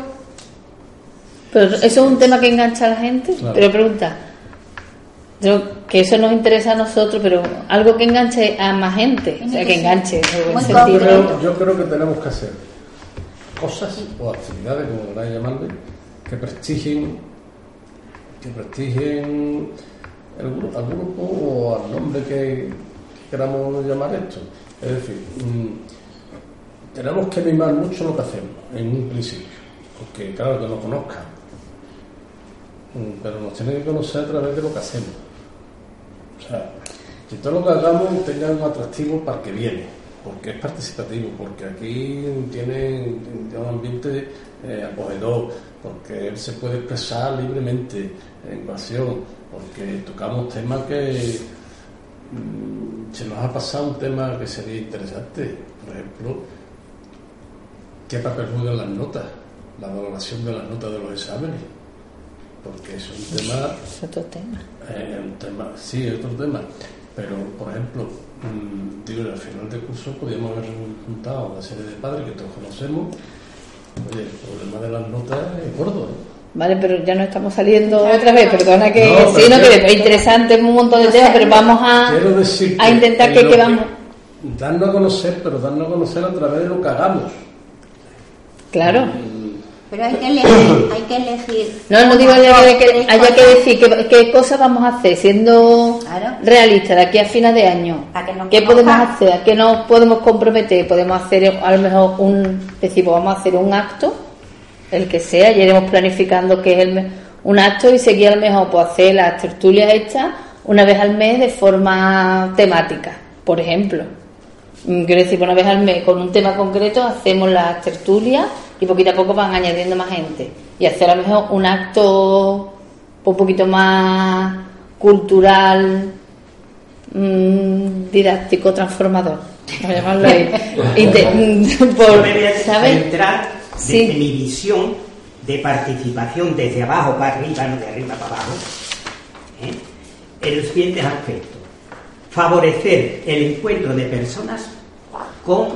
Pero eso es un tema que engancha a la gente. Claro. Pero pregunta, yo- que eso nos interesa a nosotros, pero algo que enganche a más gente, o sea, que enganche. en sentido-. Yo, yo creo que tenemos que hacer cosas o actividades, como queráis llamarle, que prestigien, que prestigien el al grupo o al nombre que queramos llamar esto. Es decir, mm, tenemos que mimar mucho lo que hacemos en un principio, porque claro que nos conozcan, pero nos tienen que conocer a través de lo que hacemos. O sea, que todo lo que hagamos tenga un atractivo para que viene, porque es participativo, porque aquí tiene, tiene un ambiente eh, acogedor, porque él se puede expresar libremente en pasión, porque tocamos temas que mm, se nos ha pasado un tema que sería interesante, por ejemplo, ¿qué papel juegan las notas? La valoración de las notas de los exámenes, porque es un tema... Es otro tema. Eh, un tema, sí, es otro tema. Pero, por ejemplo, mm, digo, al final del curso podíamos haber juntado una serie de padres que todos conocemos. Oye, el problema de las notas es gordo. ¿eh? Vale, pero ya no estamos saliendo otra vez, perdona que No, sí, no, quiero- que es interesante un montón de temas, pero vamos a, Quiero decir a intentar que, lo que vamos. Darnos a conocer, pero darnos a conocer a través de lo que hagamos. Claro. Pero hay que elegir, hay que elegir. No, no digo dos, que, haya que decir qué, qué cosas vamos a hacer siendo Claro. realistas de aquí a final de año. Que nos ¿Qué podemos hacer? ¿A qué nos podemos comprometer? Podemos hacer a lo mejor un, decir, pues vamos a hacer un acto, el que sea, ya iremos planificando qué es el, un acto y seguir a lo mejor pues hacer las tertulias hechas una vez al mes de forma temática, por ejemplo. Quiero decir, una vez al mes con un tema concreto hacemos las tertulias y poquito a poco van añadiendo más gente. Y hacer a lo mejor un acto un poquito más cultural, mm, didáctico, transformador. Vamos a llamarlo ahí. [laughs] Y [laughs] por- voy ¿sabes? Sí. desde mi visión de participación desde abajo para arriba, no de arriba para abajo, ¿eh? en los siguientes aspectos. Favorecer el encuentro de personas con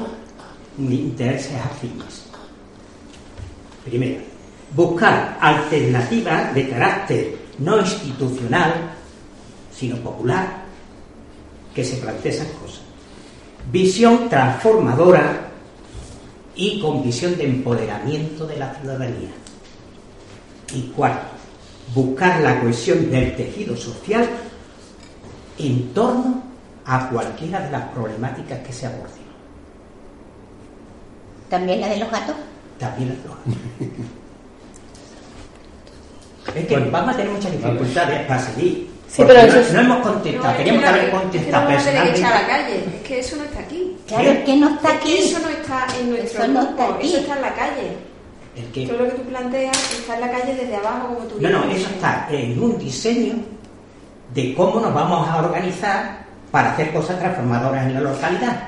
intereses afines. Primero, buscar alternativas de carácter no institucional, sino popular, que se planteen esas cosas. Visión transformadora y con visión de empoderamiento de la ciudadanía. Y cuarto, buscar la cohesión del tejido social en torno a cualquiera de las problemáticas que se aborden. También la de los gatos. También las drogas. [laughs] Es que vamos a tener muchas dificultades para seguir. Sí, porque pero no, eso es- no hemos No, contestado, es que teníamos que no- haber es que contestado no vamos a tener que echar a la personalmente. calle. Es que eso no está aquí. Claro, es que no está Es que aquí. eso no está en nuestro Eso no grupo, está aquí. Eso está en la calle. El Todo lo que tú planteas está en la calle desde abajo, como tú No, no, eso está en un diseño de cómo nos vamos a organizar para hacer cosas transformadoras en la localidad.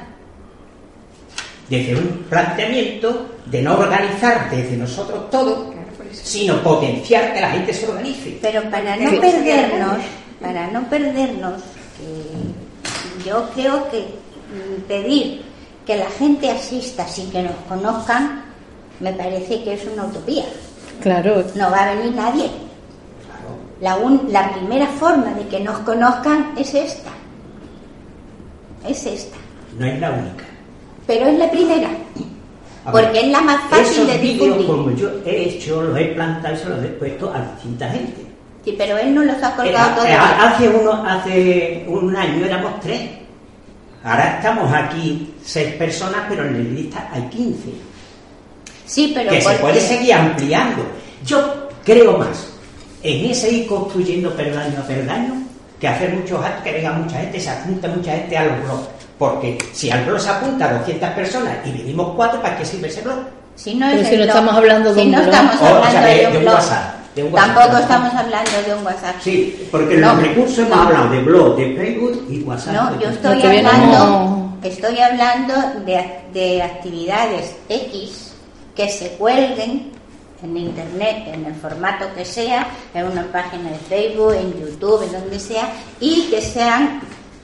Desde un planteamiento de no organizar desde nosotros todo, sino potenciar que la gente se organice. Pero para no perdernos, para no perdernos, que yo creo que pedir que la gente asista sin que nos conozcan, me parece que es una utopía. Claro, No va a venir nadie. La, un- la primera forma de que nos conozcan es esta. Es esta. No es la única. Pero es la primera. Ver, Porque es la más fácil esos de difundir. como yo he hecho, los he plantado y se los he puesto a distinta gente. Sí, pero él no los ha Eh, colgado eh, todavía. hace, uno, hace un año éramos tres. Ahora estamos aquí seis personas, pero en la lista hay 15. Sí, pero que se puede seguir ampliando. Yo creo más en ese ir construyendo peldaño a peldaño que hacer muchos actos, que venga mucha gente, se apunta mucha gente a los blogs. Porque si al blog se apunta 200 personas y venimos cuatro, ¿para qué sirve ese blog? Si no, Pero es si no blog. estamos hablando de Si un no blog. estamos O, o hablando sea, de, de- un blog. WhatsApp, de un WhatsApp, Tampoco estamos hablando de un WhatsApp. Sí, porque en No, los recursos hemos no. hablado de blog, de Facebook y WhatsApp. No, yo estoy hablando, no- estoy hablando de, de actividades X que se cuelguen en internet, en el formato que sea, en una página de Facebook, en YouTube, en donde sea, y que sean,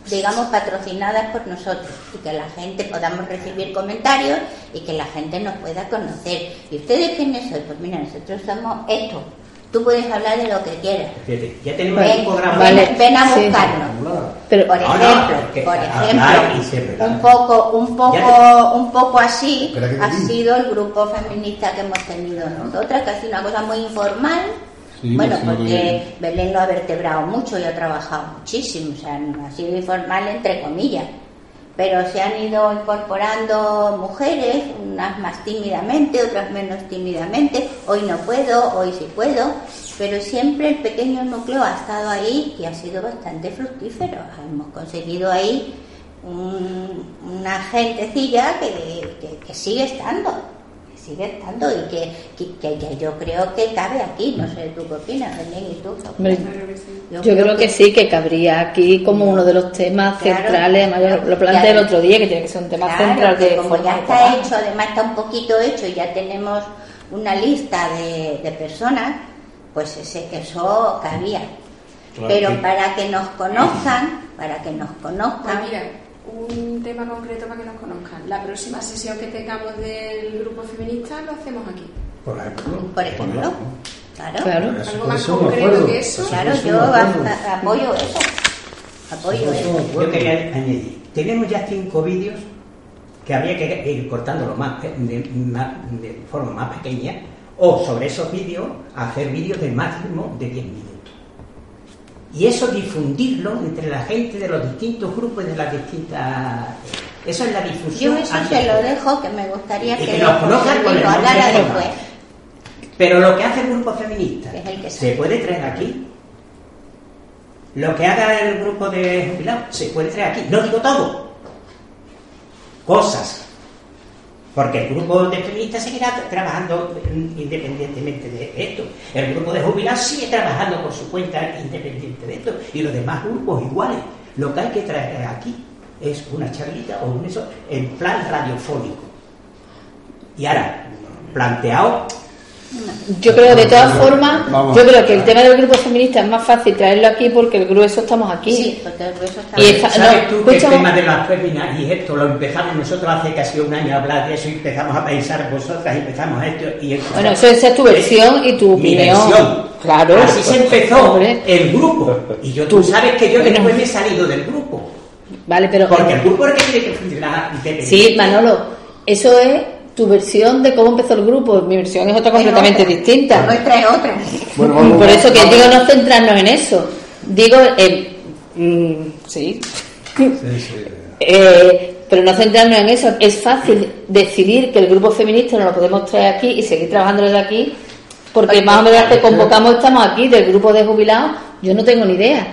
digamos, patrocinadas por nosotros y que la gente podamos recibir comentarios y que la gente nos pueda conocer. ¿Y ustedes quiénes sois? Pues mira, nosotros somos esto. Tú puedes hablar de lo que quieras. Fíjate, ya tenemos Ven, un programa. Vale. ven, ven a sí. buscarnos. pero Por No, no, ejemplo, que por un poco, un poco, un poco así ha sido el grupo feminista que hemos tenido nosotras, que ha sido una cosa muy informal. Sí, bueno, porque que- Belén lo ha vertebrado mucho y ha trabajado muchísimo, o sea, no ha sido informal entre comillas. Pero se han ido incorporando mujeres, unas más tímidamente, otras menos tímidamente. Hoy no puedo, hoy sí puedo, pero siempre el pequeño núcleo ha estado ahí y ha sido bastante fructífero. Hemos conseguido ahí un- una gentecilla que, que- que sigue estando, sigue estando y que, que- que- que yo creo que cabe aquí. No sé, ¿tú qué opinas, Belén? ¿Y tú? Hombre, que. Yo creo que sí, que cabría aquí como uno de los temas Claro. centrales. Además, lo planteé el otro día, que tiene que ser un tema Claro, central que de como forma ya está hecho, además está un poquito hecho y ya tenemos una lista de, de personas, pues ese, eso cabía. Claro Pero que- para que nos conozcan, para que nos Pues conozcan, mira, un tema concreto para que nos conozcan. La próxima sesión que tengamos del grupo feminista lo hacemos aquí. Por ejemplo. por ejemplo, claro, Claro. Eso, Algo más concreto acuerdo. que eso. claro, Eso yo a- apoyo eso, apoyo eso eso. me Yo acuerdo. quería añadir, tenemos ya cinco vídeos que habría que ir cortándolo más, pe- de, más- de forma más pequeña, o sobre esos vídeos hacer vídeos de máximo de 10 minutos. Y eso difundirlo entre la gente de los distintos grupos y de las distintas... Eso es la difusión. Yo eso se lo de- dejo, que me gustaría que, que nos conozcan con el hablara de después. Pero lo que hace el grupo feminista el que se puede traer aquí. Lo que haga el grupo de jubilados se puede traer aquí. No digo todo. Cosas. Porque el grupo de feministas seguirá tra- trabajando independientemente de esto. El grupo de jubilados sigue trabajando por su cuenta independiente de esto. Y los demás grupos iguales. Lo que hay que traer aquí es una charlita o un eso en plan radiofónico. Y ahora, planteado Yo creo, de todas formas, Vamos. yo creo que el tema del grupo feminista es más fácil traerlo aquí porque el grueso estamos aquí. Sí, porque el grueso está Y esa- ¿Sabes no, tú que el tema de las féminas y esto lo empezamos nosotros hace casi un año a hablar de eso y empezamos a pensar vosotras y empezamos esto y esto? Bueno, eso esa es tu versión y tu Mi opinión. versión. Claro. Así se empezó Hombre. el grupo. Y yo, tú sabes que yo Bueno. después me he salido del grupo. Vale, pero. Porque el grupo es el que tiene que funcionar. Sí, Manolo, eso es tu versión de cómo empezó el grupo. Mi versión es otra completamente Es otra. distinta. Nuestra es otra. Bueno, vamos- Por eso que digo no centrarnos en eso. Digo, eh, mm, sí. Sí, sí. [laughs] Eh, pero no centrarnos en eso. Es fácil decidir que el grupo feminista no lo podemos traer aquí y seguir trabajando desde aquí, porque más o menos que convocamos estamos aquí del grupo de jubilados. Yo no tengo ni idea.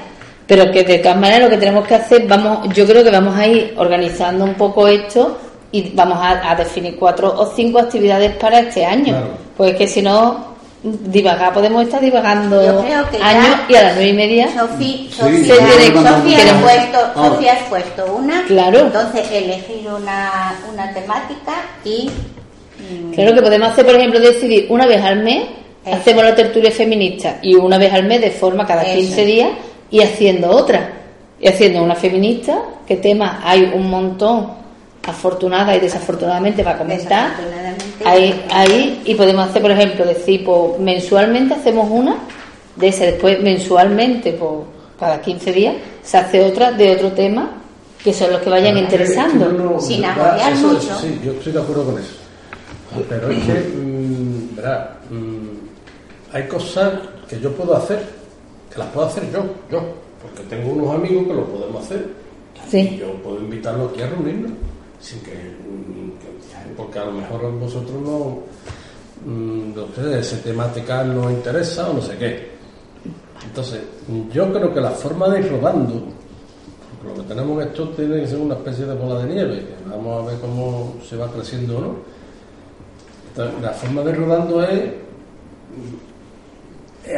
Pero que de todas maneras lo que tenemos que hacer, vamos, yo creo que vamos a ir organizando un poco esto y vamos a, a definir cuatro o cinco actividades para este año. Claro. Pues que si no, divagar, podemos estar divagando años y a las nueve y media. Sí, Sofía, Sofía puesto, Vamos. Sofía has puesto una, Claro. entonces elegir una, una temática y mm, Claro que podemos hacer, por ejemplo, decidir una vez al mes, Eso. hacemos la tertulia feminista y una vez al mes de forma cada Eso. 15 días y haciendo otra. Y haciendo una feminista, que temas hay un montón, afortunada y desafortunadamente para comentar. Desafortunadamente. Ahí, ahí, y podemos hacer, por ejemplo, decir, pues mensualmente hacemos una, de esa, después mensualmente, pues cada 15 días, se hace otra de otro tema, que son los que vayan es que interesando. no- Sin agobiar mucho. eso Sí, yo estoy de acuerdo con eso. Pero es que, mm, verá, mm, hay cosas que yo puedo hacer, que las puedo hacer yo, yo, porque tengo unos amigos que lo podemos hacer. Sí. Y yo puedo invitarlos aquí a reunirnos, sin que, mm, que- porque a lo mejor vosotros no, mm, no sé, ese temática no interesa o no sé qué. Entonces, yo creo que la forma de ir rodando, lo que tenemos esto tiene que ser una especie de bola de nieve, vamos a ver cómo se va creciendo o no. La forma de ir rodando es,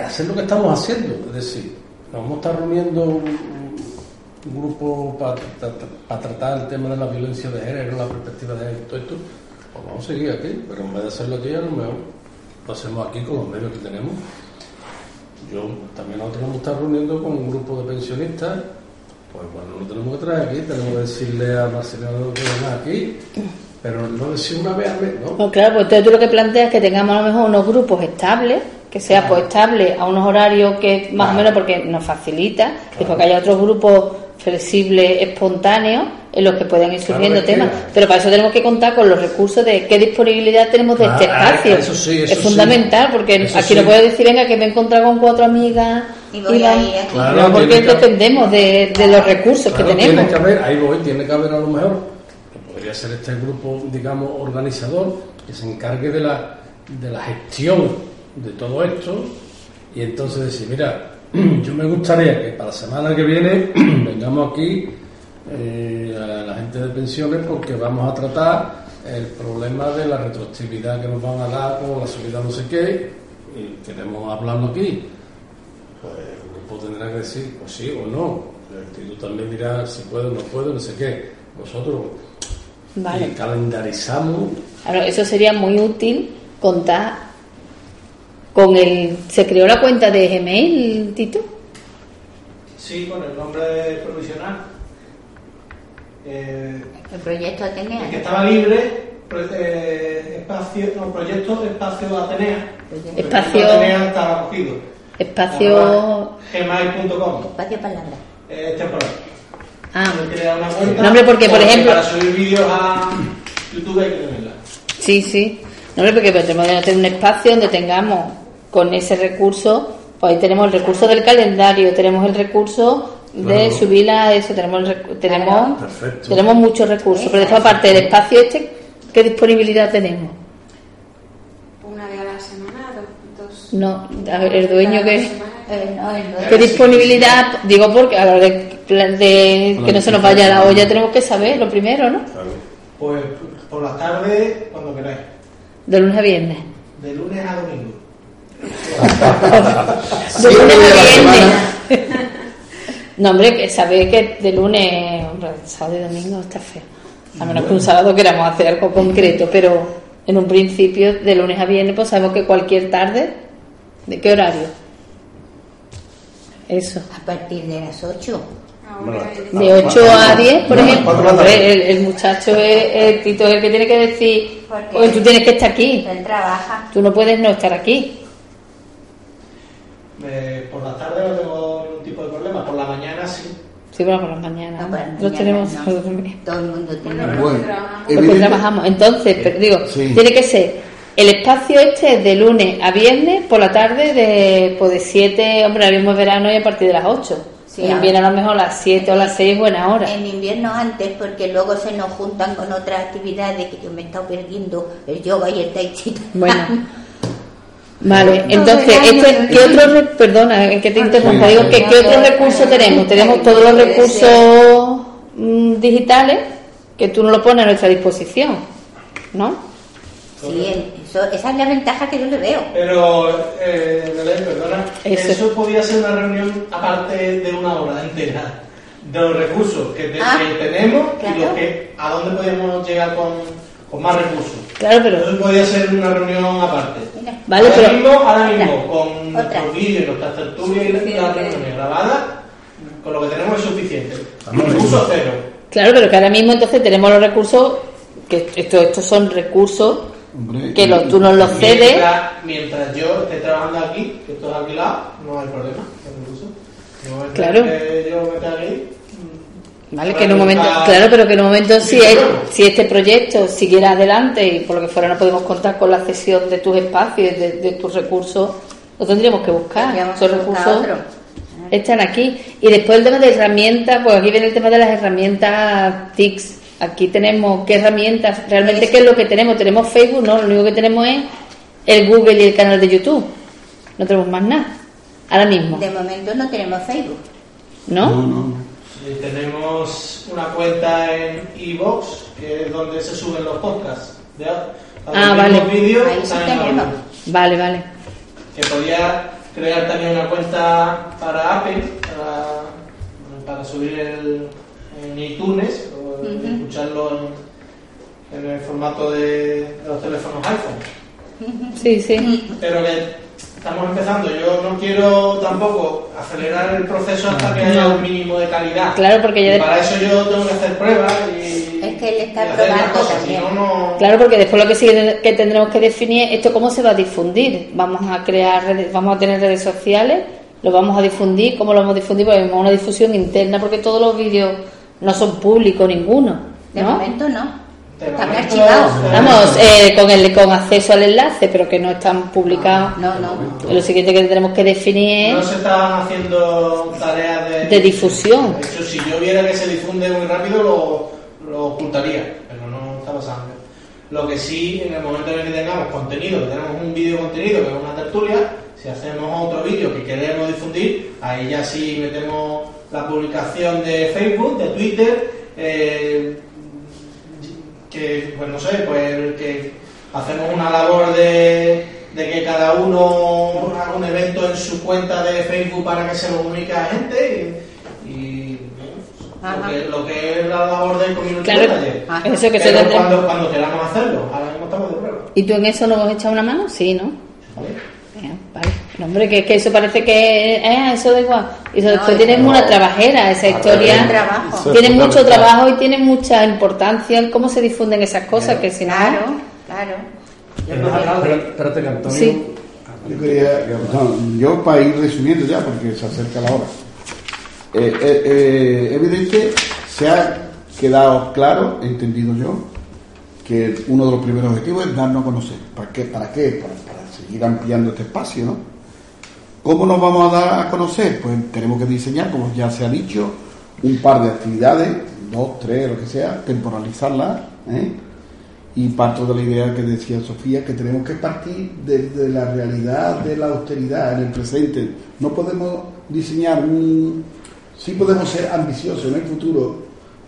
hacer lo que estamos haciendo, es decir, vamos a estar reuniendo un, grupo para tratar el tema de la violencia de género, la perspectiva de todo esto, pues vamos a seguir aquí, pero en vez de hacerlo aquí, a lo mejor lo hacemos aquí con los medios que tenemos. Yo también nosotros nos estamos reuniendo con un grupo de pensionistas, pues bueno, lo tenemos que traer aquí, tenemos que decirle a Marcelino que venga aquí, pero no decir una vez al mes, ¿no? Pues claro, pues entonces tú lo que planteas es que tengamos a lo mejor unos grupos estables, que sea pues estable a unos horarios que más o menos porque nos facilita, y porque haya otros grupos flexibles, espontáneos, en los que puedan ir surgiendo temas. Pero para eso tenemos que contar con los recursos de qué disponibilidad tenemos de este Ah, espacio. eso sí, eso es sí. fundamental, porque Eso aquí sí. no puedo decir, venga, que me he encontrado con cuatro amigas Y voy van- a ir aquí. Claro, no, porque dependemos de, de los recursos Claro, que tenemos. Tiene que haber, ahí voy, tiene que haber a lo mejor, que podría ser este grupo, digamos, organizador, que se encargue de la, de la gestión de todo esto y entonces decir, mira, [clears throat] yo me gustaría que para la semana que viene [clears throat] vengamos aquí eh, a la gente de pensiones porque vamos a tratar el problema de la retroactividad que nos van a dar con la subida no sé qué y queremos hablarlo aquí. Pues el grupo tendrá que decir pues sí o no. El instituto también dirá si puede o no puede, no sé qué. Vosotros Vale. calendarizamos Claro, eso sería muy útil contar con el... ¿Se creó la cuenta de Gmail, Tito? Sí, con el nombre provisional. Eh, El proyecto Atenea. el que estaba libre, pro- eh, espacio, no, proyecto Espacio Atenea. Espacio- Atenea estaba cogido. Espacio... Gmail.com. Espacio palabra. Es temporal. Ah, crear una cuenta. No, hombre, porque, por ejemplo- Para subir vídeos a YouTube hay que tenerla. sí, sí. No, porque tenemos que tener un espacio donde tengamos con ese recurso, pues ahí tenemos el recurso del calendario, tenemos el recurso de Claro. subir a eso, tenemos, el recu- tenemos, Perfecto. tenemos muchos recursos, pero después aparte del espacio este, ¿qué disponibilidad tenemos? Una vez a la semana, dos. dos No, a ver, el dueño que... Eh, no, el nuevo. ¿Qué disponibilidad? Digo porque a la hora de, de que no se nos vaya la olla tenemos que saber lo primero, ¿no? claro, Pues por la tarde, cuando queráis. De lunes a viernes. De lunes a domingo. De lunes a viernes. No, hombre, que sabéis que de lunes, hombre, sábado y domingo está feo. A menos que un sábado queramos hacer algo concreto, pero en un principio, de lunes a viernes, pues sabemos que cualquier tarde, ¿de qué horario? Eso. A partir de las 8. Ahora es De 8 a 10, por No, ejemplo. Hombre, el, el muchacho es el Tito es el que tiene que decir, oye, tú tienes que estar aquí. Él trabaja. Tú no puedes no estar aquí. Eh, por la tarde no tengo ningún tipo de problema. Por la mañana sí. Sí, bueno, por las mañanas. No, por las Los mañanas tenemos no. Todo el mundo tiene. Bueno, Bueno, que trabajamos. Porque Evidente- trabajamos. Entonces, pero digo, Sí. tiene que ser. El espacio este es de lunes a viernes por la tarde de, pues de 7, hombre, ahora mismo es verano y a partir de las 8. Sí, en a- invierno a lo mejor las 7 o las 6 buena hora. En invierno antes, porque luego se nos juntan con otras actividades que yo me he estado perdiendo, el yoga y el tai chi. Bueno. [laughs] Vale, No, entonces, este, no, ¿qué no. otro, perdona, eh, que te interrumpa, digo, que, ¿qué otros recursos tenemos? Tenemos todos los recursos mm, digitales que tú nos lo pones a nuestra disposición, ¿no? Sí, eso- esa es la ventaja que yo le veo. Pero, eh, Belén, perdona, Eso. eso. podía ser una reunión aparte de una hora entera de los recursos que, te- Ah, que tenemos y claro. lo que, a dónde podemos llegar con, con más recursos. Claro, pero Eso podía ser una reunión aparte. Mira. Vale, ahora pero- mismo, ahora mismo con nuestros vídeos, nuestras tertulias y las reuniones grabadas, con lo que tenemos es suficiente. Recursos cero. Claro, pero que ahora mismo entonces tenemos los recursos, que esto, estos son recursos Hombre, que lo- tú nos los cedes. Mientras, mientras yo esté trabajando aquí, que esto es alquilado, no hay problema. Momento Claro. que yo me quede aquí, Vale, que en un momento, claro, pero que en un momento si, es- si este proyecto siguiera adelante y por lo que fuera no podemos contar con la cesión de tus espacios, de, de tus recursos, lo tendríamos que buscar. Esos recursos otro. están aquí. Y después el tema de herramientas, pues aquí viene el tema de las herramientas TICS. Aquí tenemos qué herramientas, realmente qué es lo que tenemos. Tenemos Facebook, no, lo único que tenemos es el Google y el canal de YouTube. No tenemos más nada. Ahora mismo, De momento no tenemos Facebook. No, ¿no? no. Sí, tenemos una cuenta en iVoox, que es donde se suben los podcasts. ahora. Ah, vale. Ahí sí iVoox. Vale, vale. Que podía crear también una cuenta para Apple, para, para subir el, en iTunes, o escucharlo en, en el formato de, de los teléfonos iPhone. Sí, sí. pero que estamos empezando. Yo no quiero tampoco acelerar el proceso hasta que haya un mínimo de calidad. Claro, porque ya Y de- para eso yo tengo que hacer pruebas y. Es que él está probando cosas, también. No. Claro, porque después lo que sí que tendremos que definir es esto cómo se va a difundir. Vamos a crear redes, vamos a tener redes sociales, lo vamos a difundir, cómo lo vamos a difundir, porque es una difusión interna, porque todos los vídeos no son públicos ninguno, De momento no. Están archivados. Vamos, eh, con el con acceso al enlace, pero que no están publicados. No, no. Lo siguiente que tenemos que definir No es se estaban haciendo tareas de, de difusión. De hecho, si yo viera que se difunde muy rápido, lo, lo ocultaría, pero no está pasando. Lo que sí, en el momento en el que tengamos contenido, que tenemos un vídeo contenido, que es una tertulia, si hacemos otro vídeo que queremos difundir, ahí ya sí metemos la publicación de Facebook, de Twitter, eh, que, pues no sé, pues que hacemos una labor de, de que cada uno haga un evento en su cuenta de Facebook para que se lo comunique a la gente y, y lo, que, lo que, es la labor del community claro, manager. Eso que Pero se cuando, cuando queramos hacerlo, ahora mismo estamos de prueba. ¿Y tú en eso lo has echado una mano? Sí, ¿no? No, hombre, que, que eso parece que eh, eso da igual. Y eso No, después no. una trabajera, esa Es historia. trabajo. Eso es Tiene mucho trabajo y tiene mucha importancia el cómo se difunden esas cosas, que si no. Claro, claro. Yo Espérate, Antonio. Sí. Yo quería, no, yo para ir resumiendo ya, porque se acerca la hora. Eh, eh, eh, evidente, se ha quedado claro, entendido yo, que uno de los primeros objetivos es darnos a conocer. ¿Para qué? ¿Para qué? Para, para seguir ampliando este espacio, ¿no? ¿Cómo nos vamos a dar a conocer? Pues tenemos que diseñar, como ya se ha dicho, un par de actividades, dos, tres, lo que sea, temporalizarlas, ¿eh? Y parto de la idea que decía Sofía, que tenemos que partir desde la realidad de la austeridad en el presente. No podemos diseñar un... Sí podemos ser ambiciosos en el futuro,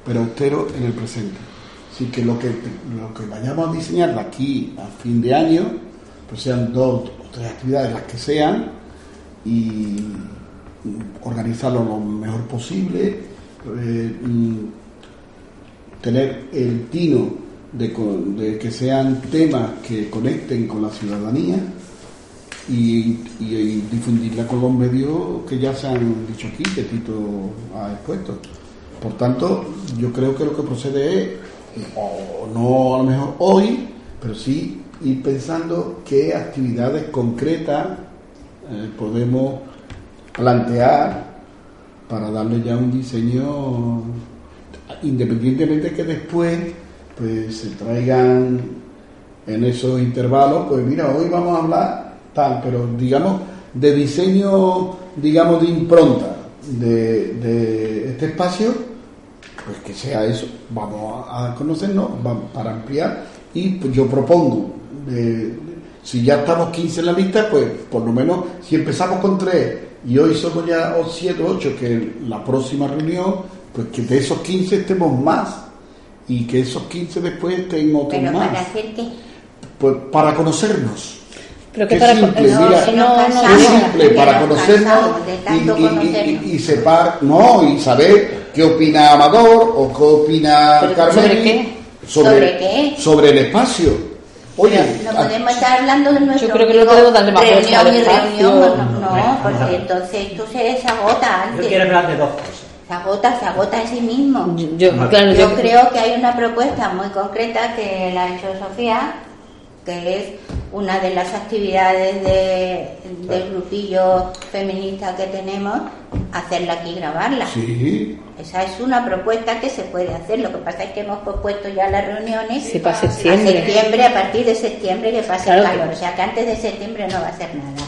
pero austeros en el presente. Así que lo que, lo que vayamos a diseñar de aquí a fin de año, pues sean dos o tres actividades, las que sean, y organizarlo lo mejor posible, eh, tener el tino de, de que sean temas que conecten con la ciudadanía y, y- y difundirla con los medios que ya se han dicho aquí, que Tito ha expuesto. Por tanto, yo creo que lo que procede es, o no a lo mejor hoy, pero sí ir pensando qué actividades concretas eh, podemos plantear para darle ya un diseño independientemente que después pues se traigan en esos intervalos pues mira hoy vamos a hablar tal pero digamos de diseño digamos de impronta de, este espacio pues que sea eso. Vamos a, a conocernos vamos para ampliar y pues yo propongo de- si ya estamos 15 en la lista pues por lo menos si empezamos con 3 y hoy somos ya 7 o 8 que la próxima reunión pues que de esos 15 estemos más y que esos 15 después estén otros Pero más para hacer qué? pues para conocernos Pero que Qué para. simple, no, mira. no, no, Qué simple para nos conocernos y, y- y- conocernos. y- separ, no, y saber qué opina Amador o qué opina Carmen. ¿sobre qué? ¿Sobre qué? Sobre el espacio. Oye, No ah, podemos estar hablando de nuestro creo que no amigo, debemos darle más reunión y espacio. reunión, no, no, porque entonces tú se, agota Yo antes. quiero hablar de dos cosas. Se agota, se agota en sí mismo. Yo, yo- claro, Yo yo, creo que hay una propuesta muy concreta que la ha hecho Sofía, que es una de las actividades de- del grupillo feminista que tenemos, hacerla aquí y grabarla. sí, Esa es una propuesta que se puede hacer. Lo que pasa es que hemos propuesto ya las reuniones Sí, para a septiembre. septiembre, a partir de septiembre que pase Claro el que- calor. O sea que antes de septiembre no va a ser nada.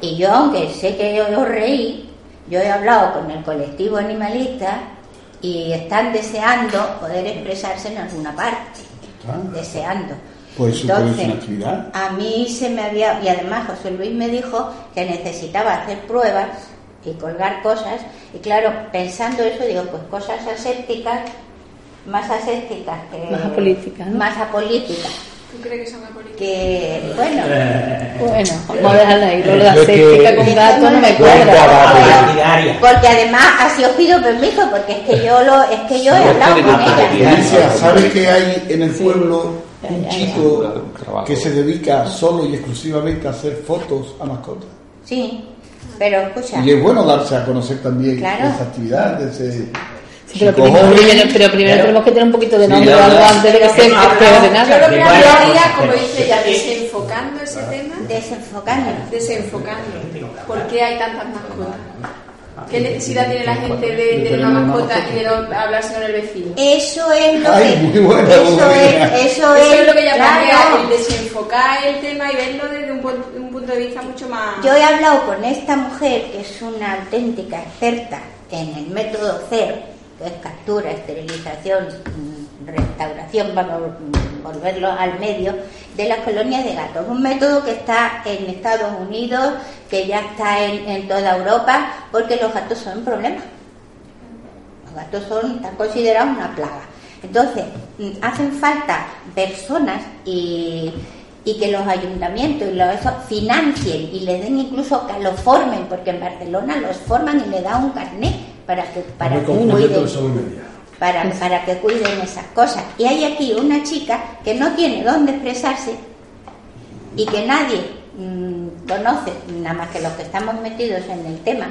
Y yo, aunque sé que os reí, yo he hablado con el colectivo animalista y están deseando poder expresarse en alguna parte. Ah. Deseando. Pues eso puede ser una actividad. A mí se me había, y además José Luis me dijo que necesitaba hacer pruebas y colgar cosas, y claro, pensando eso, digo, pues cosas asépticas, más asépticas que. Más apolíticas, ¿no? Más apolíticas. ¿Tú crees que son apolíticos? Que, bueno, [laughs] bueno, [laughs] vamos a dejarla ahí. Lo de cética con gato no me cuadra. Porque además así os pido permiso, porque es que yo lo, es que yo he hablado con ella. Alicia, ¿sabes que hay en el pueblo un Ya, ya, chico que se dedica solo y exclusivamente a hacer fotos a mascotas? Sí, pero escucha. Y es bueno darse a conocer también Claro. esa actividad ese Sí, pero primero, pero primero tenemos que tener un poquito de Sí, nombre ya, algo ya. antes de que se Hemos esté de hablado- Yo lo nada. que De haría, cosas, como dice ella, desenfocando ese tema, Desenfocando. desenfocando. ¿Por qué hay tantas mascotas? ¿Qué necesidad tiene la gente de tener una mascota y de no hablarse con el vecino? Eso es lo Ay, que. buena, eso, es, eso, Eso es lo que plantea, claro. el desenfocar el tema y verlo desde un, un Yo he hablado con esta mujer, que es una auténtica experta en el método CER, que es captura, esterilización, mm, restauración, mm, volverlo al medio, de las colonias de gatos. Un método que está en Estados Unidos, que ya está en, en toda Europa, porque los gatos son un problema. Los gatos son, están considerados una plaga. Entonces, mm, hacen falta personas y, y que los ayuntamientos y los eso financien y le den incluso que los formen, porque en Barcelona los forman y le dan un carnet para que para que cuiden para, para que cuiden esas cosas. Y hay aquí una chica que no tiene dónde expresarse y que nadie mm, conoce, nada más que los que estamos metidos en el tema.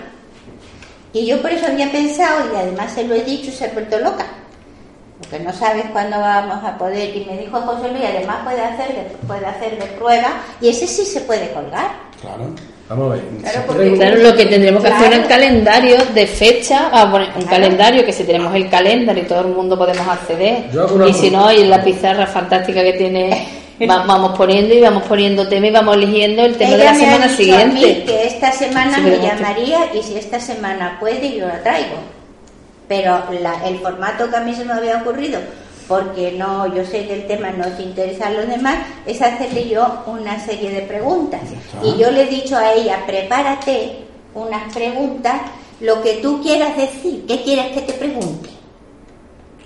Y yo por eso había pensado, y además se lo he dicho, y se ha vuelto loca, porque no sabes cuándo vamos a poder. Y me dijo José Luis, además puede hacer de, puede hacer de prueba, y ese sí se puede colgar. Claro. Vamos a ver. Claro, porque- lo que tendremos que hacer es un calendario de fecha, ah, bueno, un Claro. calendario que si tenemos el calendario y todo el mundo podemos acceder. Yo hago una Y si no, y la pizarra fantástica que tiene, va- vamos poniendo y vamos poniendo tema y vamos eligiendo el tema de la me ha semana dicho a mí siguiente. que esta semana Sí, me llamaría y si esta semana puede yo la traigo. Pero la- el formato que a mí se me había ocurrido, porque no, yo sé que el tema no te interesa a los demás, es hacerle yo una serie de preguntas. Y yo le he dicho a ella, prepárate unas preguntas, lo que tú quieras decir, ¿qué quieres que te pregunte?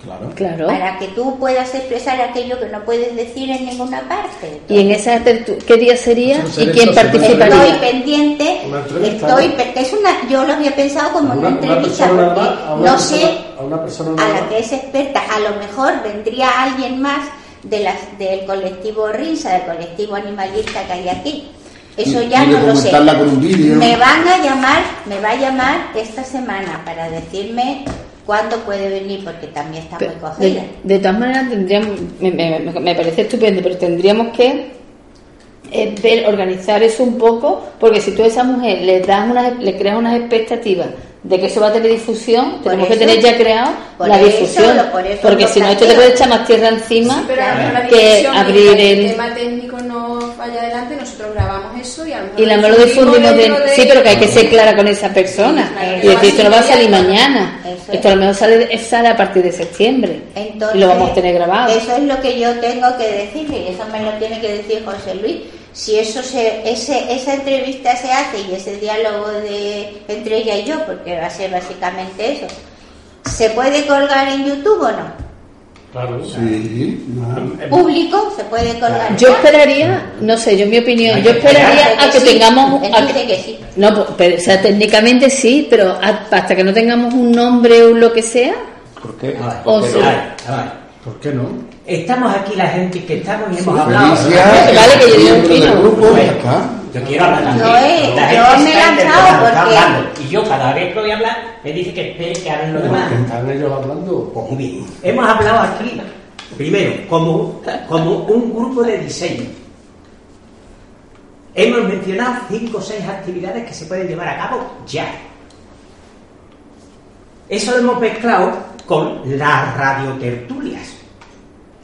Claro. Claro. Para que tú puedas expresar aquello que no puedes decir en ninguna parte. Y en esa ¿qué día sería y quién participaría? Estoy pendiente, Una entrevista, estoy, es una, yo lo había pensado como una, entrevista porque una no persona- sé a una persona a la que es experta, a lo mejor vendría alguien más de las del colectivo Risa, del colectivo animalista que hay aquí. Eso ya no lo sé. Me van a llamar, me va a llamar esta semana para decirme cuándo puede venir porque también está muy cogida. de, de todas maneras, tendríamos, me, me- parece estupendo, pero tendríamos que eh, ver, organizar eso un poco, porque si tú a esa mujer le das unas, le creas unas expectativas de que eso va a tener difusión, Por tenemos que tener ya creado la eso difusión, lo- por eso porque si no esto te puede echar más tierra encima Sí, pero que abrir el... el tema técnico no vaya adelante, nosotros grabamos eso y a lo mejor Y la lo difundimos de, sí, pero que hay que ser clara con esa persona. Sí, claro. y decir, esto no va a salir es. mañana. Esto a lo mejor sale, sale a partir de septiembre. Entonces, y lo vamos a tener grabado. Eso es lo que yo tengo que decirle y eso me lo tiene que decir José Luis. Si eso se, ese, esa entrevista se hace y ese diálogo de entre ella y yo, porque va a ser básicamente eso, ¿se puede colgar en YouTube o no? Claro. Sí, no. ¿Público se puede colgar? Yo esperaría, no sé, yo en mi opinión, yo esperaría a que sí. tengamos... A que- que sí. no, pues, pero, o sea, técnicamente sí, pero hasta que no tengamos un nombre o lo que sea, ¿Por qué? A ver, O ¿Por qué sí. no? a ver, a ver. ¿Por qué no? Estamos aquí la gente que estamos y hemos hablado. Felicia, Vale, que yo digo miembro Yo quiero hablar también. Yo he- La yo gente me he lanzado porque- hablando. Y yo cada vez que voy a hablar me dice que espere que hablen los demás. Están ellos hablando. Pues muy bien. Hemos hablado aquí, primero, como, como un grupo de diseño. Hemos mencionado cinco o seis actividades que se pueden llevar a cabo ya. Eso lo hemos mezclado con las radiotertulias,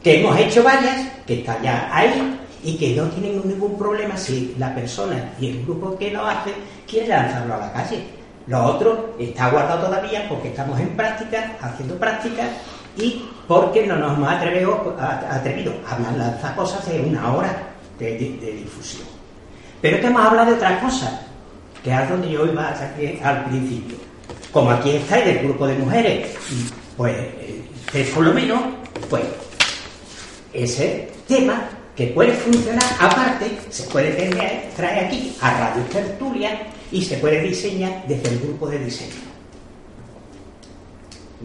que hemos hecho varias, que están ya ahí y que no tienen ningún problema si la persona y el grupo que lo hace quiere lanzarlo a la calle. Lo otro está guardado todavía porque estamos en práctica, haciendo prácticas y porque no nos hemos atrevido a, atrevido a lanzar cosas de una hora de, difusión. Pero que hemos hablado de otra cosa, que es donde yo iba aquí al principio. Como aquí estáis del grupo de mujeres, pues eh, por lo menos, pues ese tema que puede funcionar aparte, se puede tener, traer aquí a Radio Tertulia y se puede diseñar desde el grupo de diseño.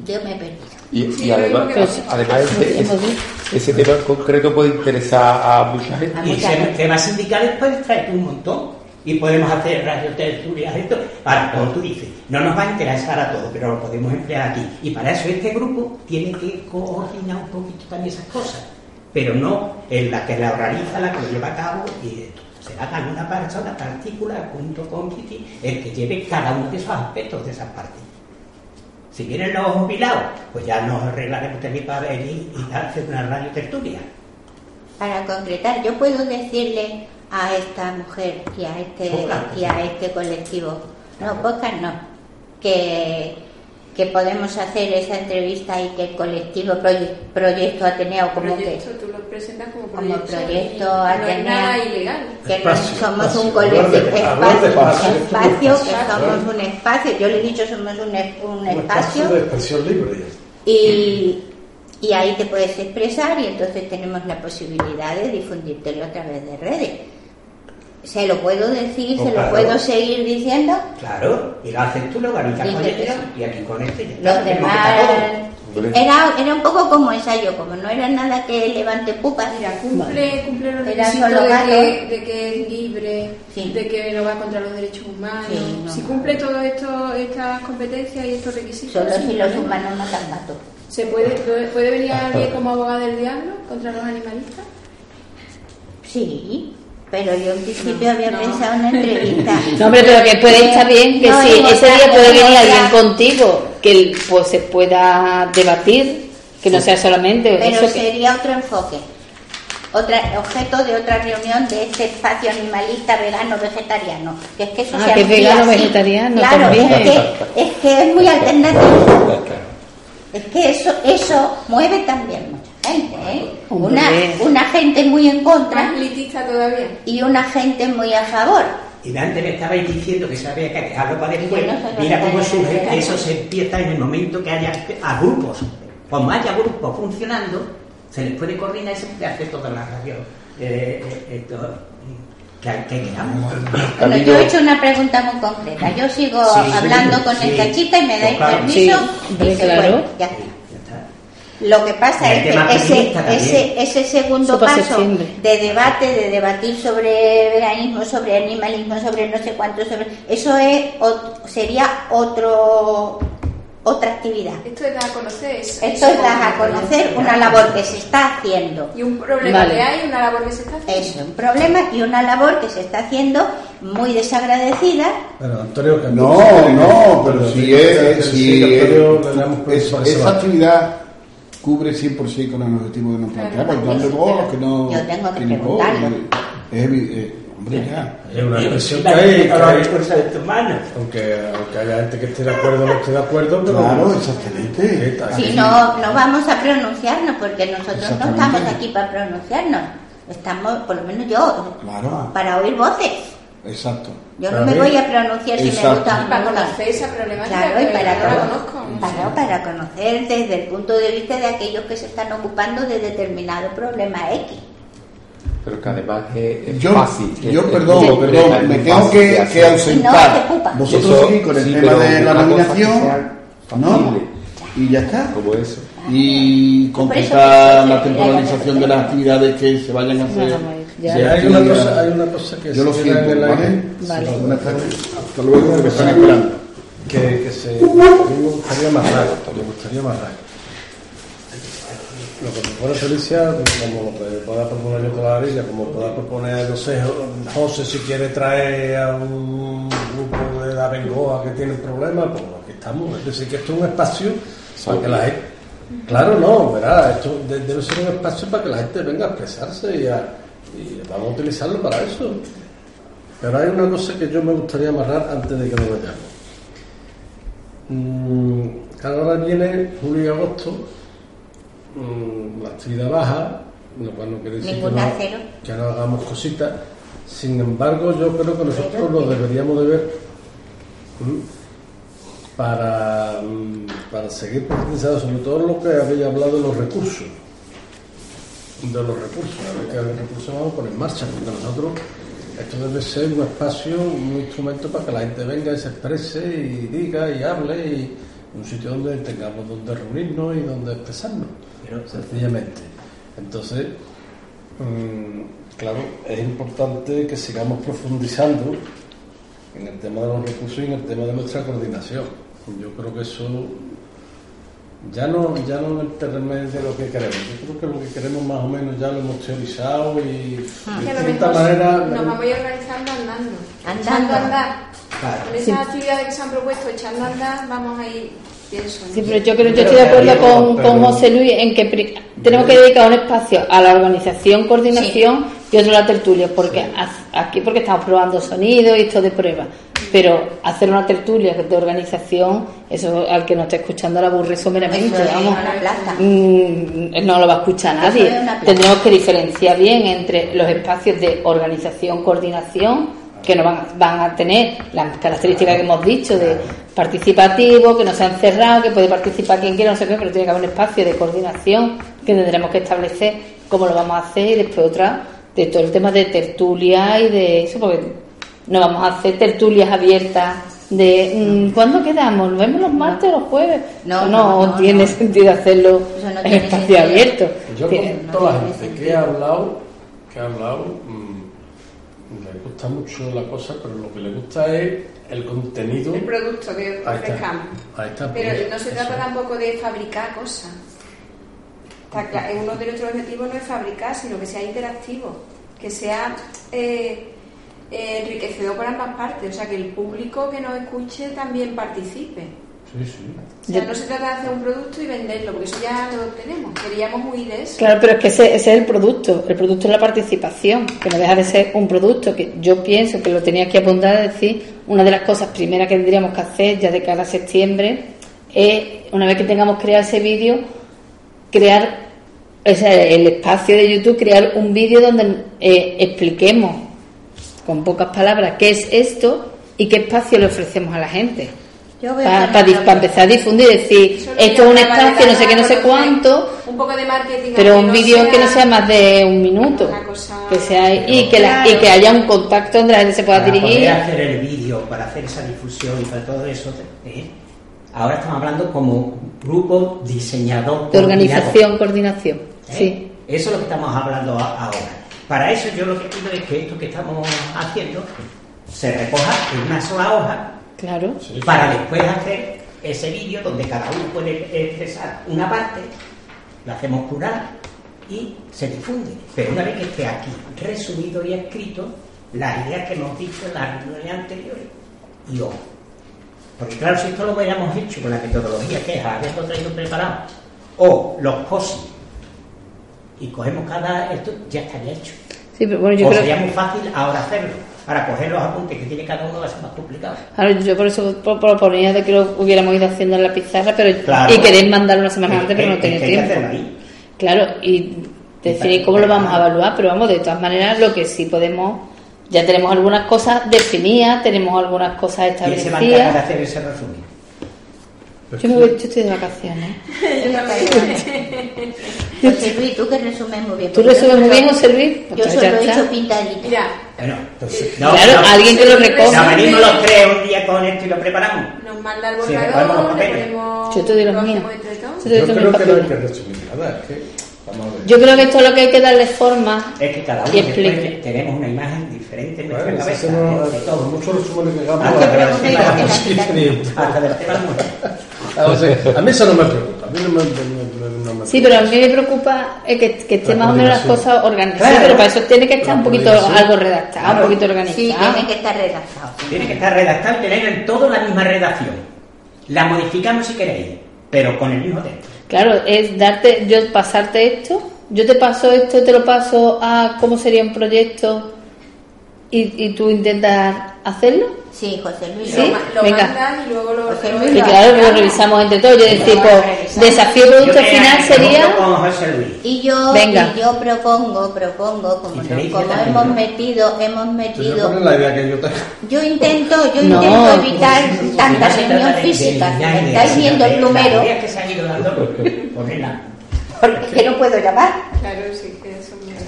Yo me he perdido. Y, además, además ese, ese- ese tema en concreto puede interesar a mucha gente. A Y gente. temas sindicales puedes traer tú un montón. Y podemos hacer radiotertulias, esto. Ahora, como tú dices, no nos va a interesar a todos, pero lo podemos emplear aquí. Y para eso este grupo tiene que coordinar un poquito también esas cosas. Pero no en la que la organiza, la que lo lleva a cabo y. Será que alguna persona particular junto con Kitty el que lleve cada uno de esos aspectos de esas partes. Si vienen los jubilados, pues ya nos arreglaremos también para venir y hacer una radio tertulia. Para concretar, yo puedo decirle a esta mujer y a este y a este colectivo, no, podcast no, que, que podemos hacer esa entrevista y que el colectivo Proye- Proyecto Ateneo como proyecto, que tú lo presentas como como proyecto, no Ateneo. es nada ilegal. que Espacio, somos espacio. un colectivo, espacio, espacio. espacio, que somos un espacio, yo le he dicho somos un, un Un espacio espacio de expresión libre. y, Y ahí te puedes expresar y entonces tenemos la posibilidad de difundírtelo a través de redes. Se lo puedo decir, Pues se claro. lo puedo seguir diciendo. Claro, y lo haces tú, lo organizas con este sí. y aquí con este. y Los demás. Era, era un poco como ensayo, como no era nada que levante pupas. Mira, cumple, cumple los Era requisitos solo de gato. que, de que es libre, Sí. de que no va contra los derechos humanos. Sí, no. Si cumple todas estas competencias y estos requisitos, Solo si los humanos matan gatos. ¿Se puede, puede venir alguien como abogado del diablo contra los animalistas? Sí, pero yo en principio había no. pensado en una entrevista. [laughs] No, hombre, pero que puede estar bien que No, si ese día puede venir alguien contigo, que pues se pueda debatir, que no sea solamente Pero eso que... sería otro enfoque. Otra, objeto de otra reunión de este espacio animalista, vegano, vegetariano. Que es que eso Ah, se que es vegano, así. vegetariano Claro, también. Es que, es que es muy alternativo. Es que eso, eso mueve también gente, ¿eh? Una, una gente muy en contra Más elitista todavía. y una gente muy a favor. Y antes me estabais diciendo que se había que dejarlo para después. No Mira cómo que surge, eso se empieza en el momento que haya a grupos. Como haya grupos funcionando, se les puede coordinar y se puede hacer. Eh, eh, eh, que, que queramos. Bueno, yo he hecho una pregunta muy concreta. Yo sigo Sí, hablando con sí. esta chica y me dais Pues claro. permiso. Sí, y se puede, ya está. Ya está. Lo que pasa es que ese, ese, ese segundo Eso paso de debate, de debatir sobre veganismo, sobre animalismo, sobre no sé cuánto, sobre eso es sería otro otra actividad. Esto es dar a conocer. es- Esto es dar a conocer una labor que se está haciendo. Y un problema Vale. que hay, una labor que se está haciendo. Es un problema y una labor que se está haciendo muy desagradecida. Bueno, Antonio, que No, no, pero sí, si es, sí, si que es- esa actividad cubre 100% con el objetivo que nos planteamos, el darle voz a los que no Yo tengo que tienen voz. preguntarlo. Es evi- eh, hombre, ya. Es una expresión que hay, de tus manos. aunque, aunque haya gente que esté de acuerdo o no esté de acuerdo, pero Claro, exactamente. Si no, no vamos a pronunciarnos porque nosotros no estamos aquí para pronunciarnos. Estamos, por lo menos yo, Claro, para oír voces. Exacto. Yo no Para me mí- voy a pronunciar si me gusta para conocer esa problemática Claro, y que para, yo no la cono- conozco. claro, para conocer desde el punto de vista de aquellos que se están ocupando de determinado problema X. Pero que además es, Yo, fácil. que- yo es perdón, perdón, me tengo que, que ausentar. No. Vosotros Eso, seguís con el sí, tema de la nominación, ¿no? Y ya está. Como eso. Y que la temporalización de las actividades que se vayan a hacer. Ya. Sí, hay una cosa, hay una cosa que Yo lo queda siento, en el ¿vale? aire, Vale. Buenas tardes. Hasta luego, que me están esperando. que, que se, a mí me gustaría amarrar, me gustaría amarrar. Lo que propone Felicia, como lo que pueda proponer yo con la varilla, como pueda proponer, no sé, José si quiere traer a un grupo de la Bengoa que tienen problemas, pues aquí estamos. Es decir, que esto es un espacio para que la gente... Claro, no, verá, esto de- debe ser un espacio para que la gente venga a expresarse y, a- y vamos a utilizarlo para eso. Pero hay una cosa que yo me gustaría amarrar antes de que nos vayamos. Mm, ahora viene julio y agosto, mm, la actividad baja, lo cual no quiere decir que no, cero. que no hagamos cositas. Sin embargo, yo creo que nosotros lo deberíamos de ver para, mm, para seguir profundizando sobre todo lo que había hablado de los recursos. De los recursos, a ver qué recursos vamos a poner en marcha, porque nosotros esto debe ser un espacio, un instrumento para que la gente venga y se exprese y diga y hable y un sitio donde tengamos donde reunirnos y donde expresarnos, sencillamente. Entonces, mm, claro, es importante que sigamos profundizando en el tema de los recursos y en el tema de nuestra coordinación. Yo creo que eso ya no, ya no en el terreno de lo que queremos. Yo creo que lo que queremos más o menos ya lo hemos teorizado y de Que a lo cierta manera nos vamos a ir organizando andando. Andando. Echando a andar. Claro. Con esas actividades que se han propuesto, echando a andar, vamos a ir. Sí, pero yo creo yo Pero estoy de acuerdo con, con pero- José Luis en que tenemos que dedicar un espacio a la organización, coordinación y otro a la tertulia, porque aquí porque estamos probando sonido y esto de prueba. Pero hacer una tertulia de organización, eso al que no esté escuchando la aburre someramente, Eso es vamos. Mm, no lo va a escuchar nadie. es. Tendremos que diferenciar bien entre los espacios de organización, coordinación que no van, van a tener las características que hemos dicho de participativo, que no sean cerrados, que puede participar quien quiera, no sé qué, pero tiene que haber un espacio de coordinación que tendremos que establecer cómo lo vamos a hacer y después otra de todo el tema de tertulia y de eso, porque no vamos a hacer tertulias abiertas de mm, ¿cuándo quedamos? ¿Nos vemos los martes o los jueves? No, no, no, tiene no. sentido hacerlo en tiene espacio sentido. abierto. Yo con toda la gente que he hablado, que he hablado, mm, le gusta mucho la cosa, pero lo que le gusta es el contenido. El producto que ofrezcamos. Ahí está, Pero pues, no se eso. trata tampoco de fabricar cosas. Está cla- Uno de nuestros objetivos no es fabricar, sino que sea interactivo, que sea eh, enriquecedor por ambas partes, o sea, que el público que nos escuche también participe. Sí, sí. O sea, no se trata de hacer un producto y venderlo, porque eso ya lo tenemos. Queríamos huir de eso. Claro, pero es que ese, ese es el producto. El producto es la participación, que no deja de ser un producto que yo pienso que lo tenía que apuntar a decir. Una de las cosas primeras que tendríamos que hacer ya de cara a septiembre es, una vez que tengamos creado ese vídeo, crear o sea, el espacio de YouTube, crear un vídeo donde eh, expliquemos con pocas palabras qué es esto y qué espacio le ofrecemos a la gente. Para empezar a difundir y decir, esto es un espacio, no sé qué, no sé cuánto, Un poco de marketing. pero un no vídeo que no sea- más de un minuto cosa- que sea y que la- y que haya un contacto donde la gente se pueda para dirigir poder hacer el vídeo, para hacer esa difusión y para todo eso, ¿eh? ahora estamos hablando como grupo diseñador. de organización coordinación ¿eh? sí Eso es lo que estamos hablando ahora. Para eso yo lo que pido es que esto que estamos haciendo se recoja en una sola hoja claro para después hacer ese vídeo donde cada uno puede expresar una parte, lo hacemos plural y se difunde. Pero una vez que esté aquí resumido y escrito, las ideas que hemos dicho en las reuniones anteriores y hoy. Porque claro, si esto lo hubiéramos hecho con la metodología que es haberlo traído preparado, o los posis, y cogemos cada esto, ya estaría hecho. sí pero bueno yo o creo sería muy fácil ahora hacerlo. Para coger los apuntes que tiene cada uno va a ser más complicado. Claro, yo por eso pro- proponía de que lo hubiéramos ido haciendo en la pizarra pero Claro. y querer mandarlo una semana antes pero no tenía tiempo ahí. claro y definir cómo lo vamos a evaluar pero vamos de todas maneras lo que sí podemos ya tenemos algunas cosas definidas tenemos algunas cosas ¿Quién se va a encargar de establecidas hacer ese resumen? yo me voy yo estoy de vacaciones [laughs] José Luis, tú que resumes muy bien. ¿Tú resumes muy bien, José Luis? Yo Pues solo ya he hecho pintadito. Mira, Bueno, entonces. Claro, alguien que lo recoja. Sea, venimos los tres un día con esto y lo preparamos. nos manda el borrador, le ponemos. Yo te doy los lo míos. hacemos entre todos. Yo creo que no hay que resumir nada, es que vamos a ver. Yo creo que esto es lo que hay que darle forma Es que cada uno y después explique. tenemos una imagen diferente en nuestra cabeza. no- todo. muchos resúmenes que hagamos. Hasta del tema a mí eso no me preocupa, a mí no me, no me- Sí, pero a mí me preocupa eh, que, que esté más o menos las cosas organizadas. Claro. Pero para eso tiene que estar un poquito algo redactado, un poquito Sí, organizado. tiene que estar redactado. Tiene que estar redactado y tener en todo la misma redacción. La modificamos si queréis, pero con el mismo texto. Claro, es darte, yo pasarte esto, yo te paso esto, te lo paso a cómo sería un proyecto y, y tú intentas hacerlo. Sí, José Luis. Sí. Lo, lo venga. mandas y luego lo. José Luis, Y claro, lo revisamos entre todos. Yo pues, revisar. desafío producto Yo final sería. con José Luis. Y yo, Venga. y yo propongo, propongo, como, no- como hemos metido, hemos Yo metido, poner la idea que yo tengo. yo intento, yo No. intento evitar tanta No se reunión de- de física, que estáis viendo de el número, porque no puedo llamar. Claro, sí,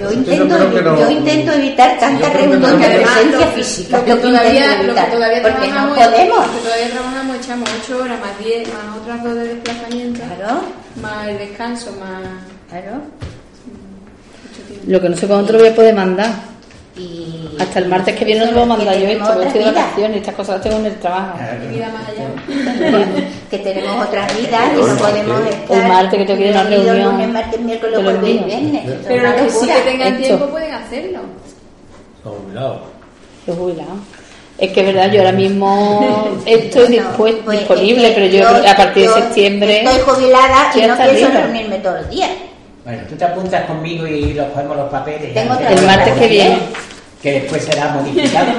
Yo Yo intento, que no- yo intento evitar tanta yo reunión de presencia física, Lo que todavía, lo que todavía porque no trabajamos, podemos. Lo que todavía trabajamos, echamos 8 horas más 10, más otras dos de desplazamiento, Claro, más el descanso, más claro. mucho tiempo. Lo que no sé cuándo te lo voy a poder mandar. Y, Hasta el martes que viene no te Pero puedo es que mandar yo esto, porque estoy de vacaciones y estas cosas las tengo en el trabajo. [laughs] Que tenemos otras vidas y no podemos estar El martes que tengo que ir a una reunión. lunes, martes, miércoles, lo jueves viernes. Pero los que sí que tengan Esto. tiempo pueden hacerlo. No, cuidado. Los jubilados. Es que es verdad, yo ahora mismo [laughs] estoy pues disponible, es que pero yo, a partir yo de septiembre. Estoy jubilada y no arriba. reunirme todos los días. Bueno, tú te apuntas conmigo y los cogemos los papeles. Tengo El martes que viene. Que después será modificado.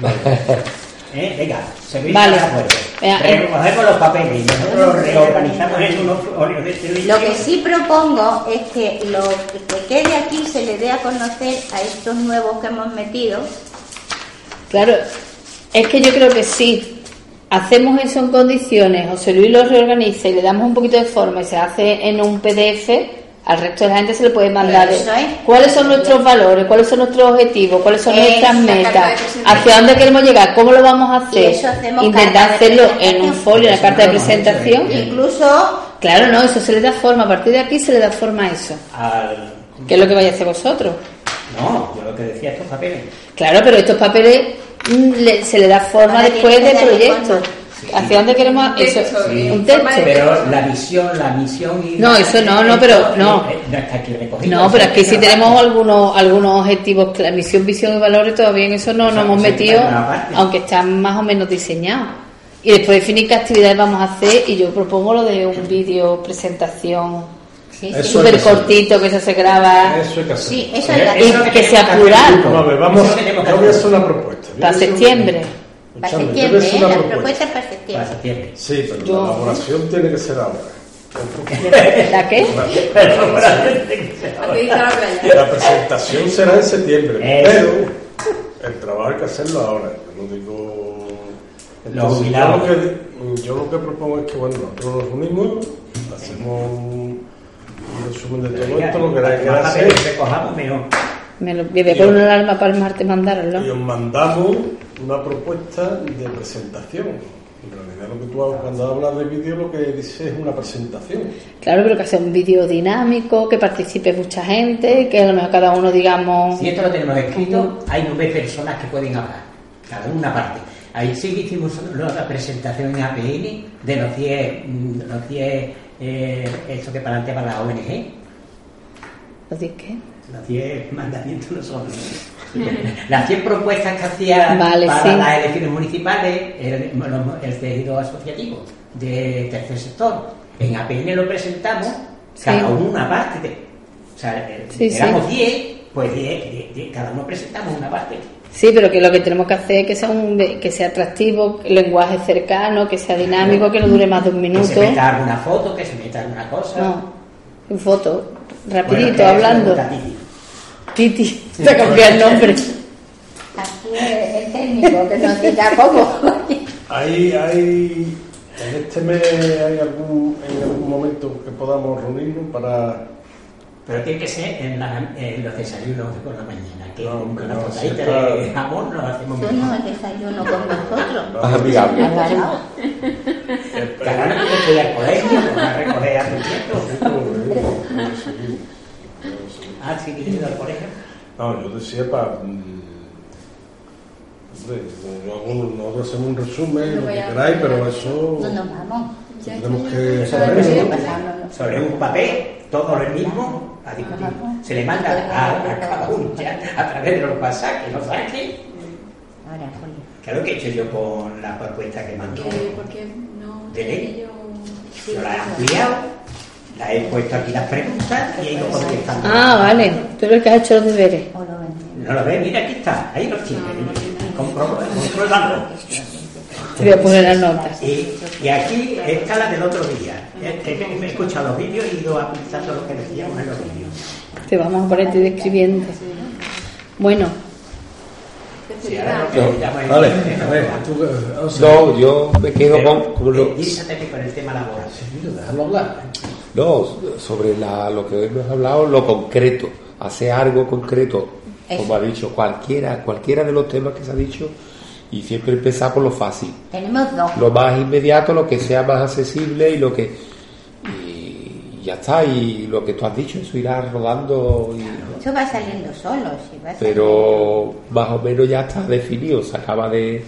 [laughs] ¿Eh? Venga, se Vale. de acuerdo. Recogemos los papeles y nosotros los reorganizamos en unos folios de servicio. Lo que sí propongo es que lo que quede aquí se le dé a conocer a estos nuevos que hemos metido Claro, es que yo creo que sí. Hacemos eso en condiciones, José Luis lo reorganiza y le damos un poquito de forma y se hace en un PDF, al resto de la gente se le puede mandar es. cuáles son nuestros valores, cuáles son nuestros objetivos, cuáles son nuestras metas, hacia dónde queremos llegar, cómo lo vamos a hacer. Intentar hacerlo en un folio, en la carta de presentación. Incluso Claro, no, eso se le da forma. A partir de aquí se le da forma a eso. Al... Que es lo que vais a hacer vosotros. No, yo lo que decía estos papeles. Claro, pero estos papeles mm, le- se le da forma después del proyecto. ¿Hacia dónde queremos? Un Eso, sí. un Forma texto. Pero la visión, la misión y... No, eso no, no, pero no. eh, No está aquí recogido. No, pero es sí una tenemos algunos algunos objetivos, cla- misión, visión y valores, todavía en eso no nos hemos metido, aunque están más o menos diseñados. Y después definir qué actividades vamos a hacer y yo propongo lo de un vídeo presentación sí. súper que cortito, que eso se graba Eso hay que. Sí, eso Eh, es la es lo que sea plural. Vamos a ver, vamos, es que que yo voy a hacer. una propuesta. Para un- septiembre. Para septiembre, ¿eh? una propuesta. propuesta es para Para septiembre. septiembre. Sí, pero Yo- la elaboración tiene que ser ahora. ¿La qué? La presentación será en septiembre, Eso. pero el trabajo hay que hacerlo ahora. Yo no digo. Yo, lo que, yo lo que propongo es que bueno, nosotros nos unimos, hacemos un, un resumen de todo esto, lo que hay que hacer, recojamos, mejor. Me lo voy a poner una alarma para el martes mandarlo. y os mandamos una propuesta de presentación. En realidad, lo que tú cuando hablas de vídeo, lo que dices es una presentación. Claro, pero que sea un vídeo dinámico, que participe mucha gente, que a lo mejor cada uno digamos... Si esto lo tenemos escrito, hay nueve personas que pueden hablar, cada una parte. Ahí sí que hicimos la presentación en APN de los 10, mm, los 10 eh, esto que planteaba la ONG, ¿Lo di qué? Los 10 [laughs] mandamientos no son. [laughs] Las 100 propuestas que hacía Vale, para sí. las elecciones municipales el, bueno, el tejido asociativo de tercer sector. En APN lo presentamos, Sí. cada uno una parte. De, o sea, eh, Sí, éramos 10, pues 10, 10, 10, cada uno presentamos una parte. Sí, pero que lo que tenemos que hacer es que sea, un, que sea atractivo, el lenguaje cercano, que sea dinámico, que no dure más de un Que minuto. se meta alguna foto, que se meta alguna cosa. No, en foto, rapidito, que hablando. Es Titi, te cambié el nombre. Aquí el, el técnico que nos diga cómo. Hay, hay, en este mes hay algún, en algún momento que podamos reunirnos para Pero tiene que ser en, la- en los desayunos por la mañana, que No, con la no, si está- de jamón nos hacemos Yo no desayuno con vosotros. Más amigable. Claro. Que ahora no estoy al colegio, me voy a recoger hace tiempo. Ah, sí, que al [laughs] colegio. No, yo decía para. mm, Hombre, nosotros hacemos un resumen, lo que queráis, pero eso No nos vamos. Ya tenemos que ¿no? Sobre un papel, todo el mismo, a discutir. Se le manda a, a cada uno ya a través de los WhatsApp, que lo saquen. Ahora, Julio. Claro que he hecho yo con la propuesta que mandó. ¿Qué- ¿Por qué no? ¿De ley? Yo... Yo la he ampliado, la he puesto aquí las preguntas y he ido contestando. Ah, vale, tú eres el que has hecho los deberes. No lo ves, mira, aquí está, ahí los tiene. Compro- Controlando. Te voy a poner las notas. Y, y aquí está la del otro día. Este que me he escuchado los vídeos y he ido apuntando lo que decíamos en los vídeos. Te vamos a ponerte describiendo. Bueno, Sí, ahora lo que Vale, a ver, tú, eh, o sea, No, yo me quedo Pero, con, con lo- eh, con el tema laboral. mira, déjalo hablar. No, sobre la, lo que hoy hemos hablado, lo concreto, hacer algo concreto, como ha dicho cualquiera, cualquiera de los temas que se ha dicho, y siempre empezar por lo fácil, Tenemos dos. lo más inmediato, lo que sea más accesible y lo que y ya está, y lo que tú has dicho, eso irá rodando, y- Eso va saliendo solo. Sí, va pero más o menos ya está definido, se acaba de...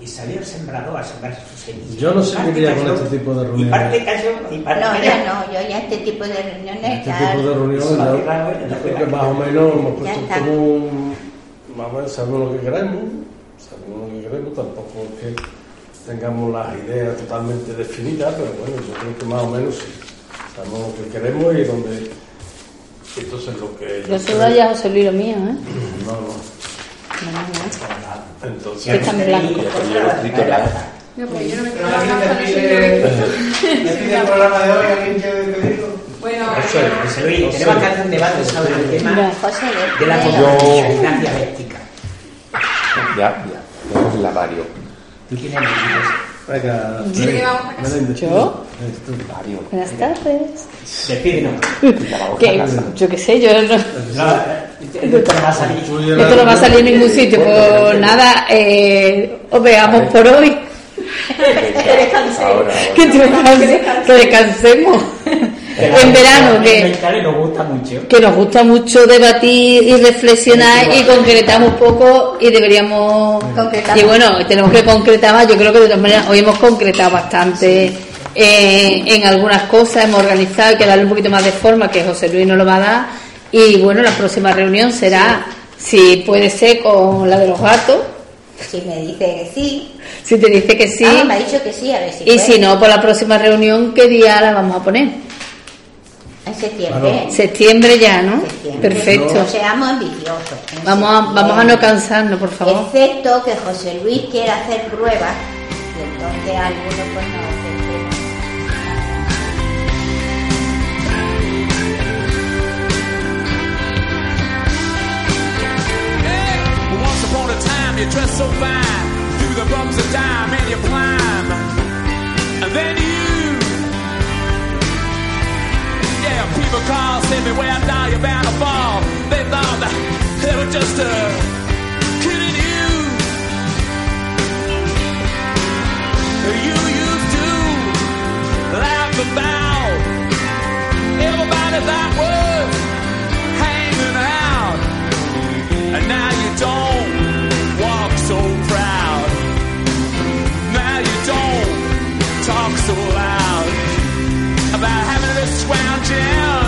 Y salió el sembrador a sembrar sus semillas. Yo no sé qué día con este tipo de Y reuniones. parte cayó, y parte No, cayó. ya no. Yo ya este tipo de reuniones Este ya... tipo de reuniones, en la yo creo que más o menos hemos Ya puesto como un. Más o menos sabemos lo que queremos, sabemos lo que queremos, tampoco es que tengamos las ideas totalmente definidas, pero bueno, yo creo que más o menos sí. Sabemos lo que queremos y donde. Entonces lo que. yo solo ya José Luis lo mío, ¿eh? No, no. Entonces. Que está en blanco. No, yo [laughs] pide, el programa de hoy, alguien quiere pedirlo. Bueno, José Luis, tenemos que hacer un debate sobre el tema José, de la dialéctica. Ya, ya. Vamos en la Mario. ¿Quién es el líder? Venga, Sí, [laughs] que vamos a casa. Meléndez, ¿Yo? Buenas tardes. Despídenos. Casa. yo qué sé, yo no, eh, esto no va a salir. Esto no va a salir en ningún sitio. Pues nada, eh, os veamos por hoy. Que, descanse- [laughs] que descansemos. En verano, que, nos gusta mucho. que nos gusta mucho debatir y reflexionar y concretamos poco y deberíamos Concretar y bueno tenemos que concretar más. Yo creo que de todas maneras hoy hemos concretado bastante eh, en algunas cosas. Hemos organizado hay que darle un poquito más de forma que José Luis nos lo va a dar. Y bueno la próxima reunión será si puede ser con la de los gatos. Si me dice que sí. si te dice que sí. Ah, me ha dicho que sí, a ver si y puede. si no por la próxima reunión qué día la vamos a poner En septiembre. septiembre ya no Septiembre. perfecto No seamos ambiciosos. Vamos a, vamos a no cansarnos, por favor. Excepto que José Luis quiera hacer pruebas y entonces algunos pues no upon a time, you dressed so fine. Through the bumps of time, and you climb. And then you. People call, say beware, now you're bound to fall. They thought that they were just uh, kidding you. You used to laugh about everybody that was hanging out. And now you don't down.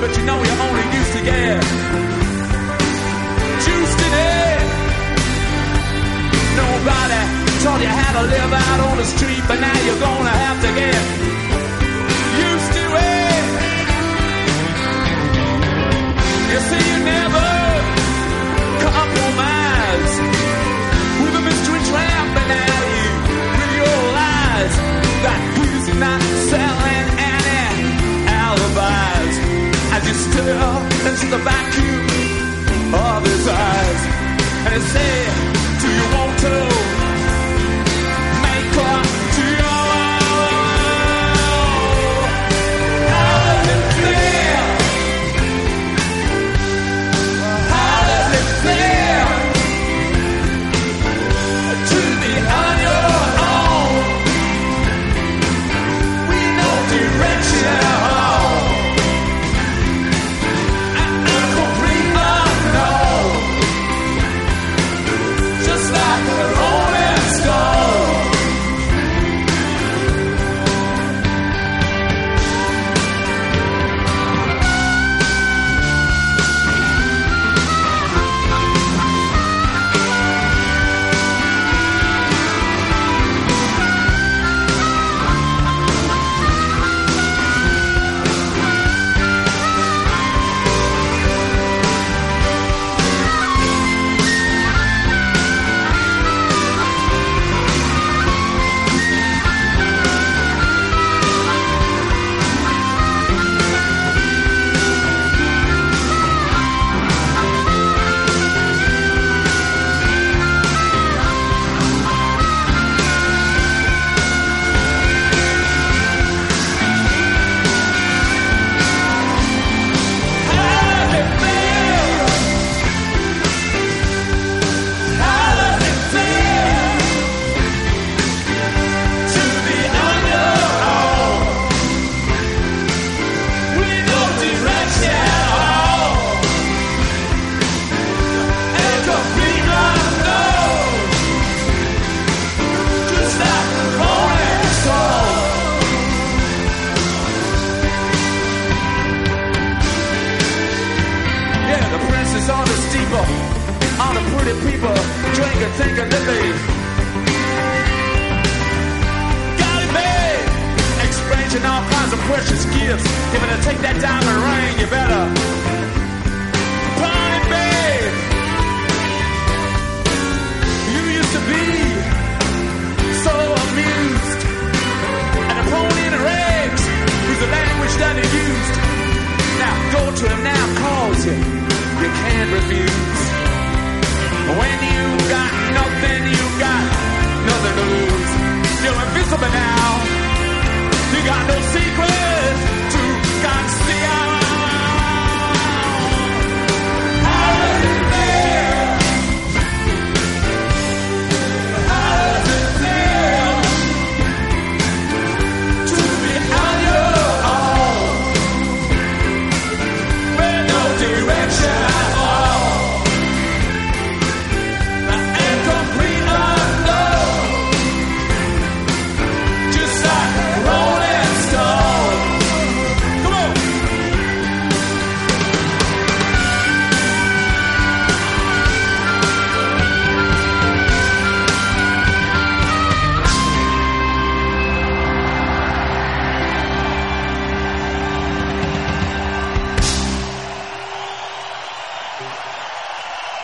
But you know you're only used to get juiced in it. Nobody taught you how to live out on the street, but now you're gonna have to get used to it. You see, you never compromise with a mystery and now you realize that he's not you stare into the vacuum of his eyes and he said, Do you want to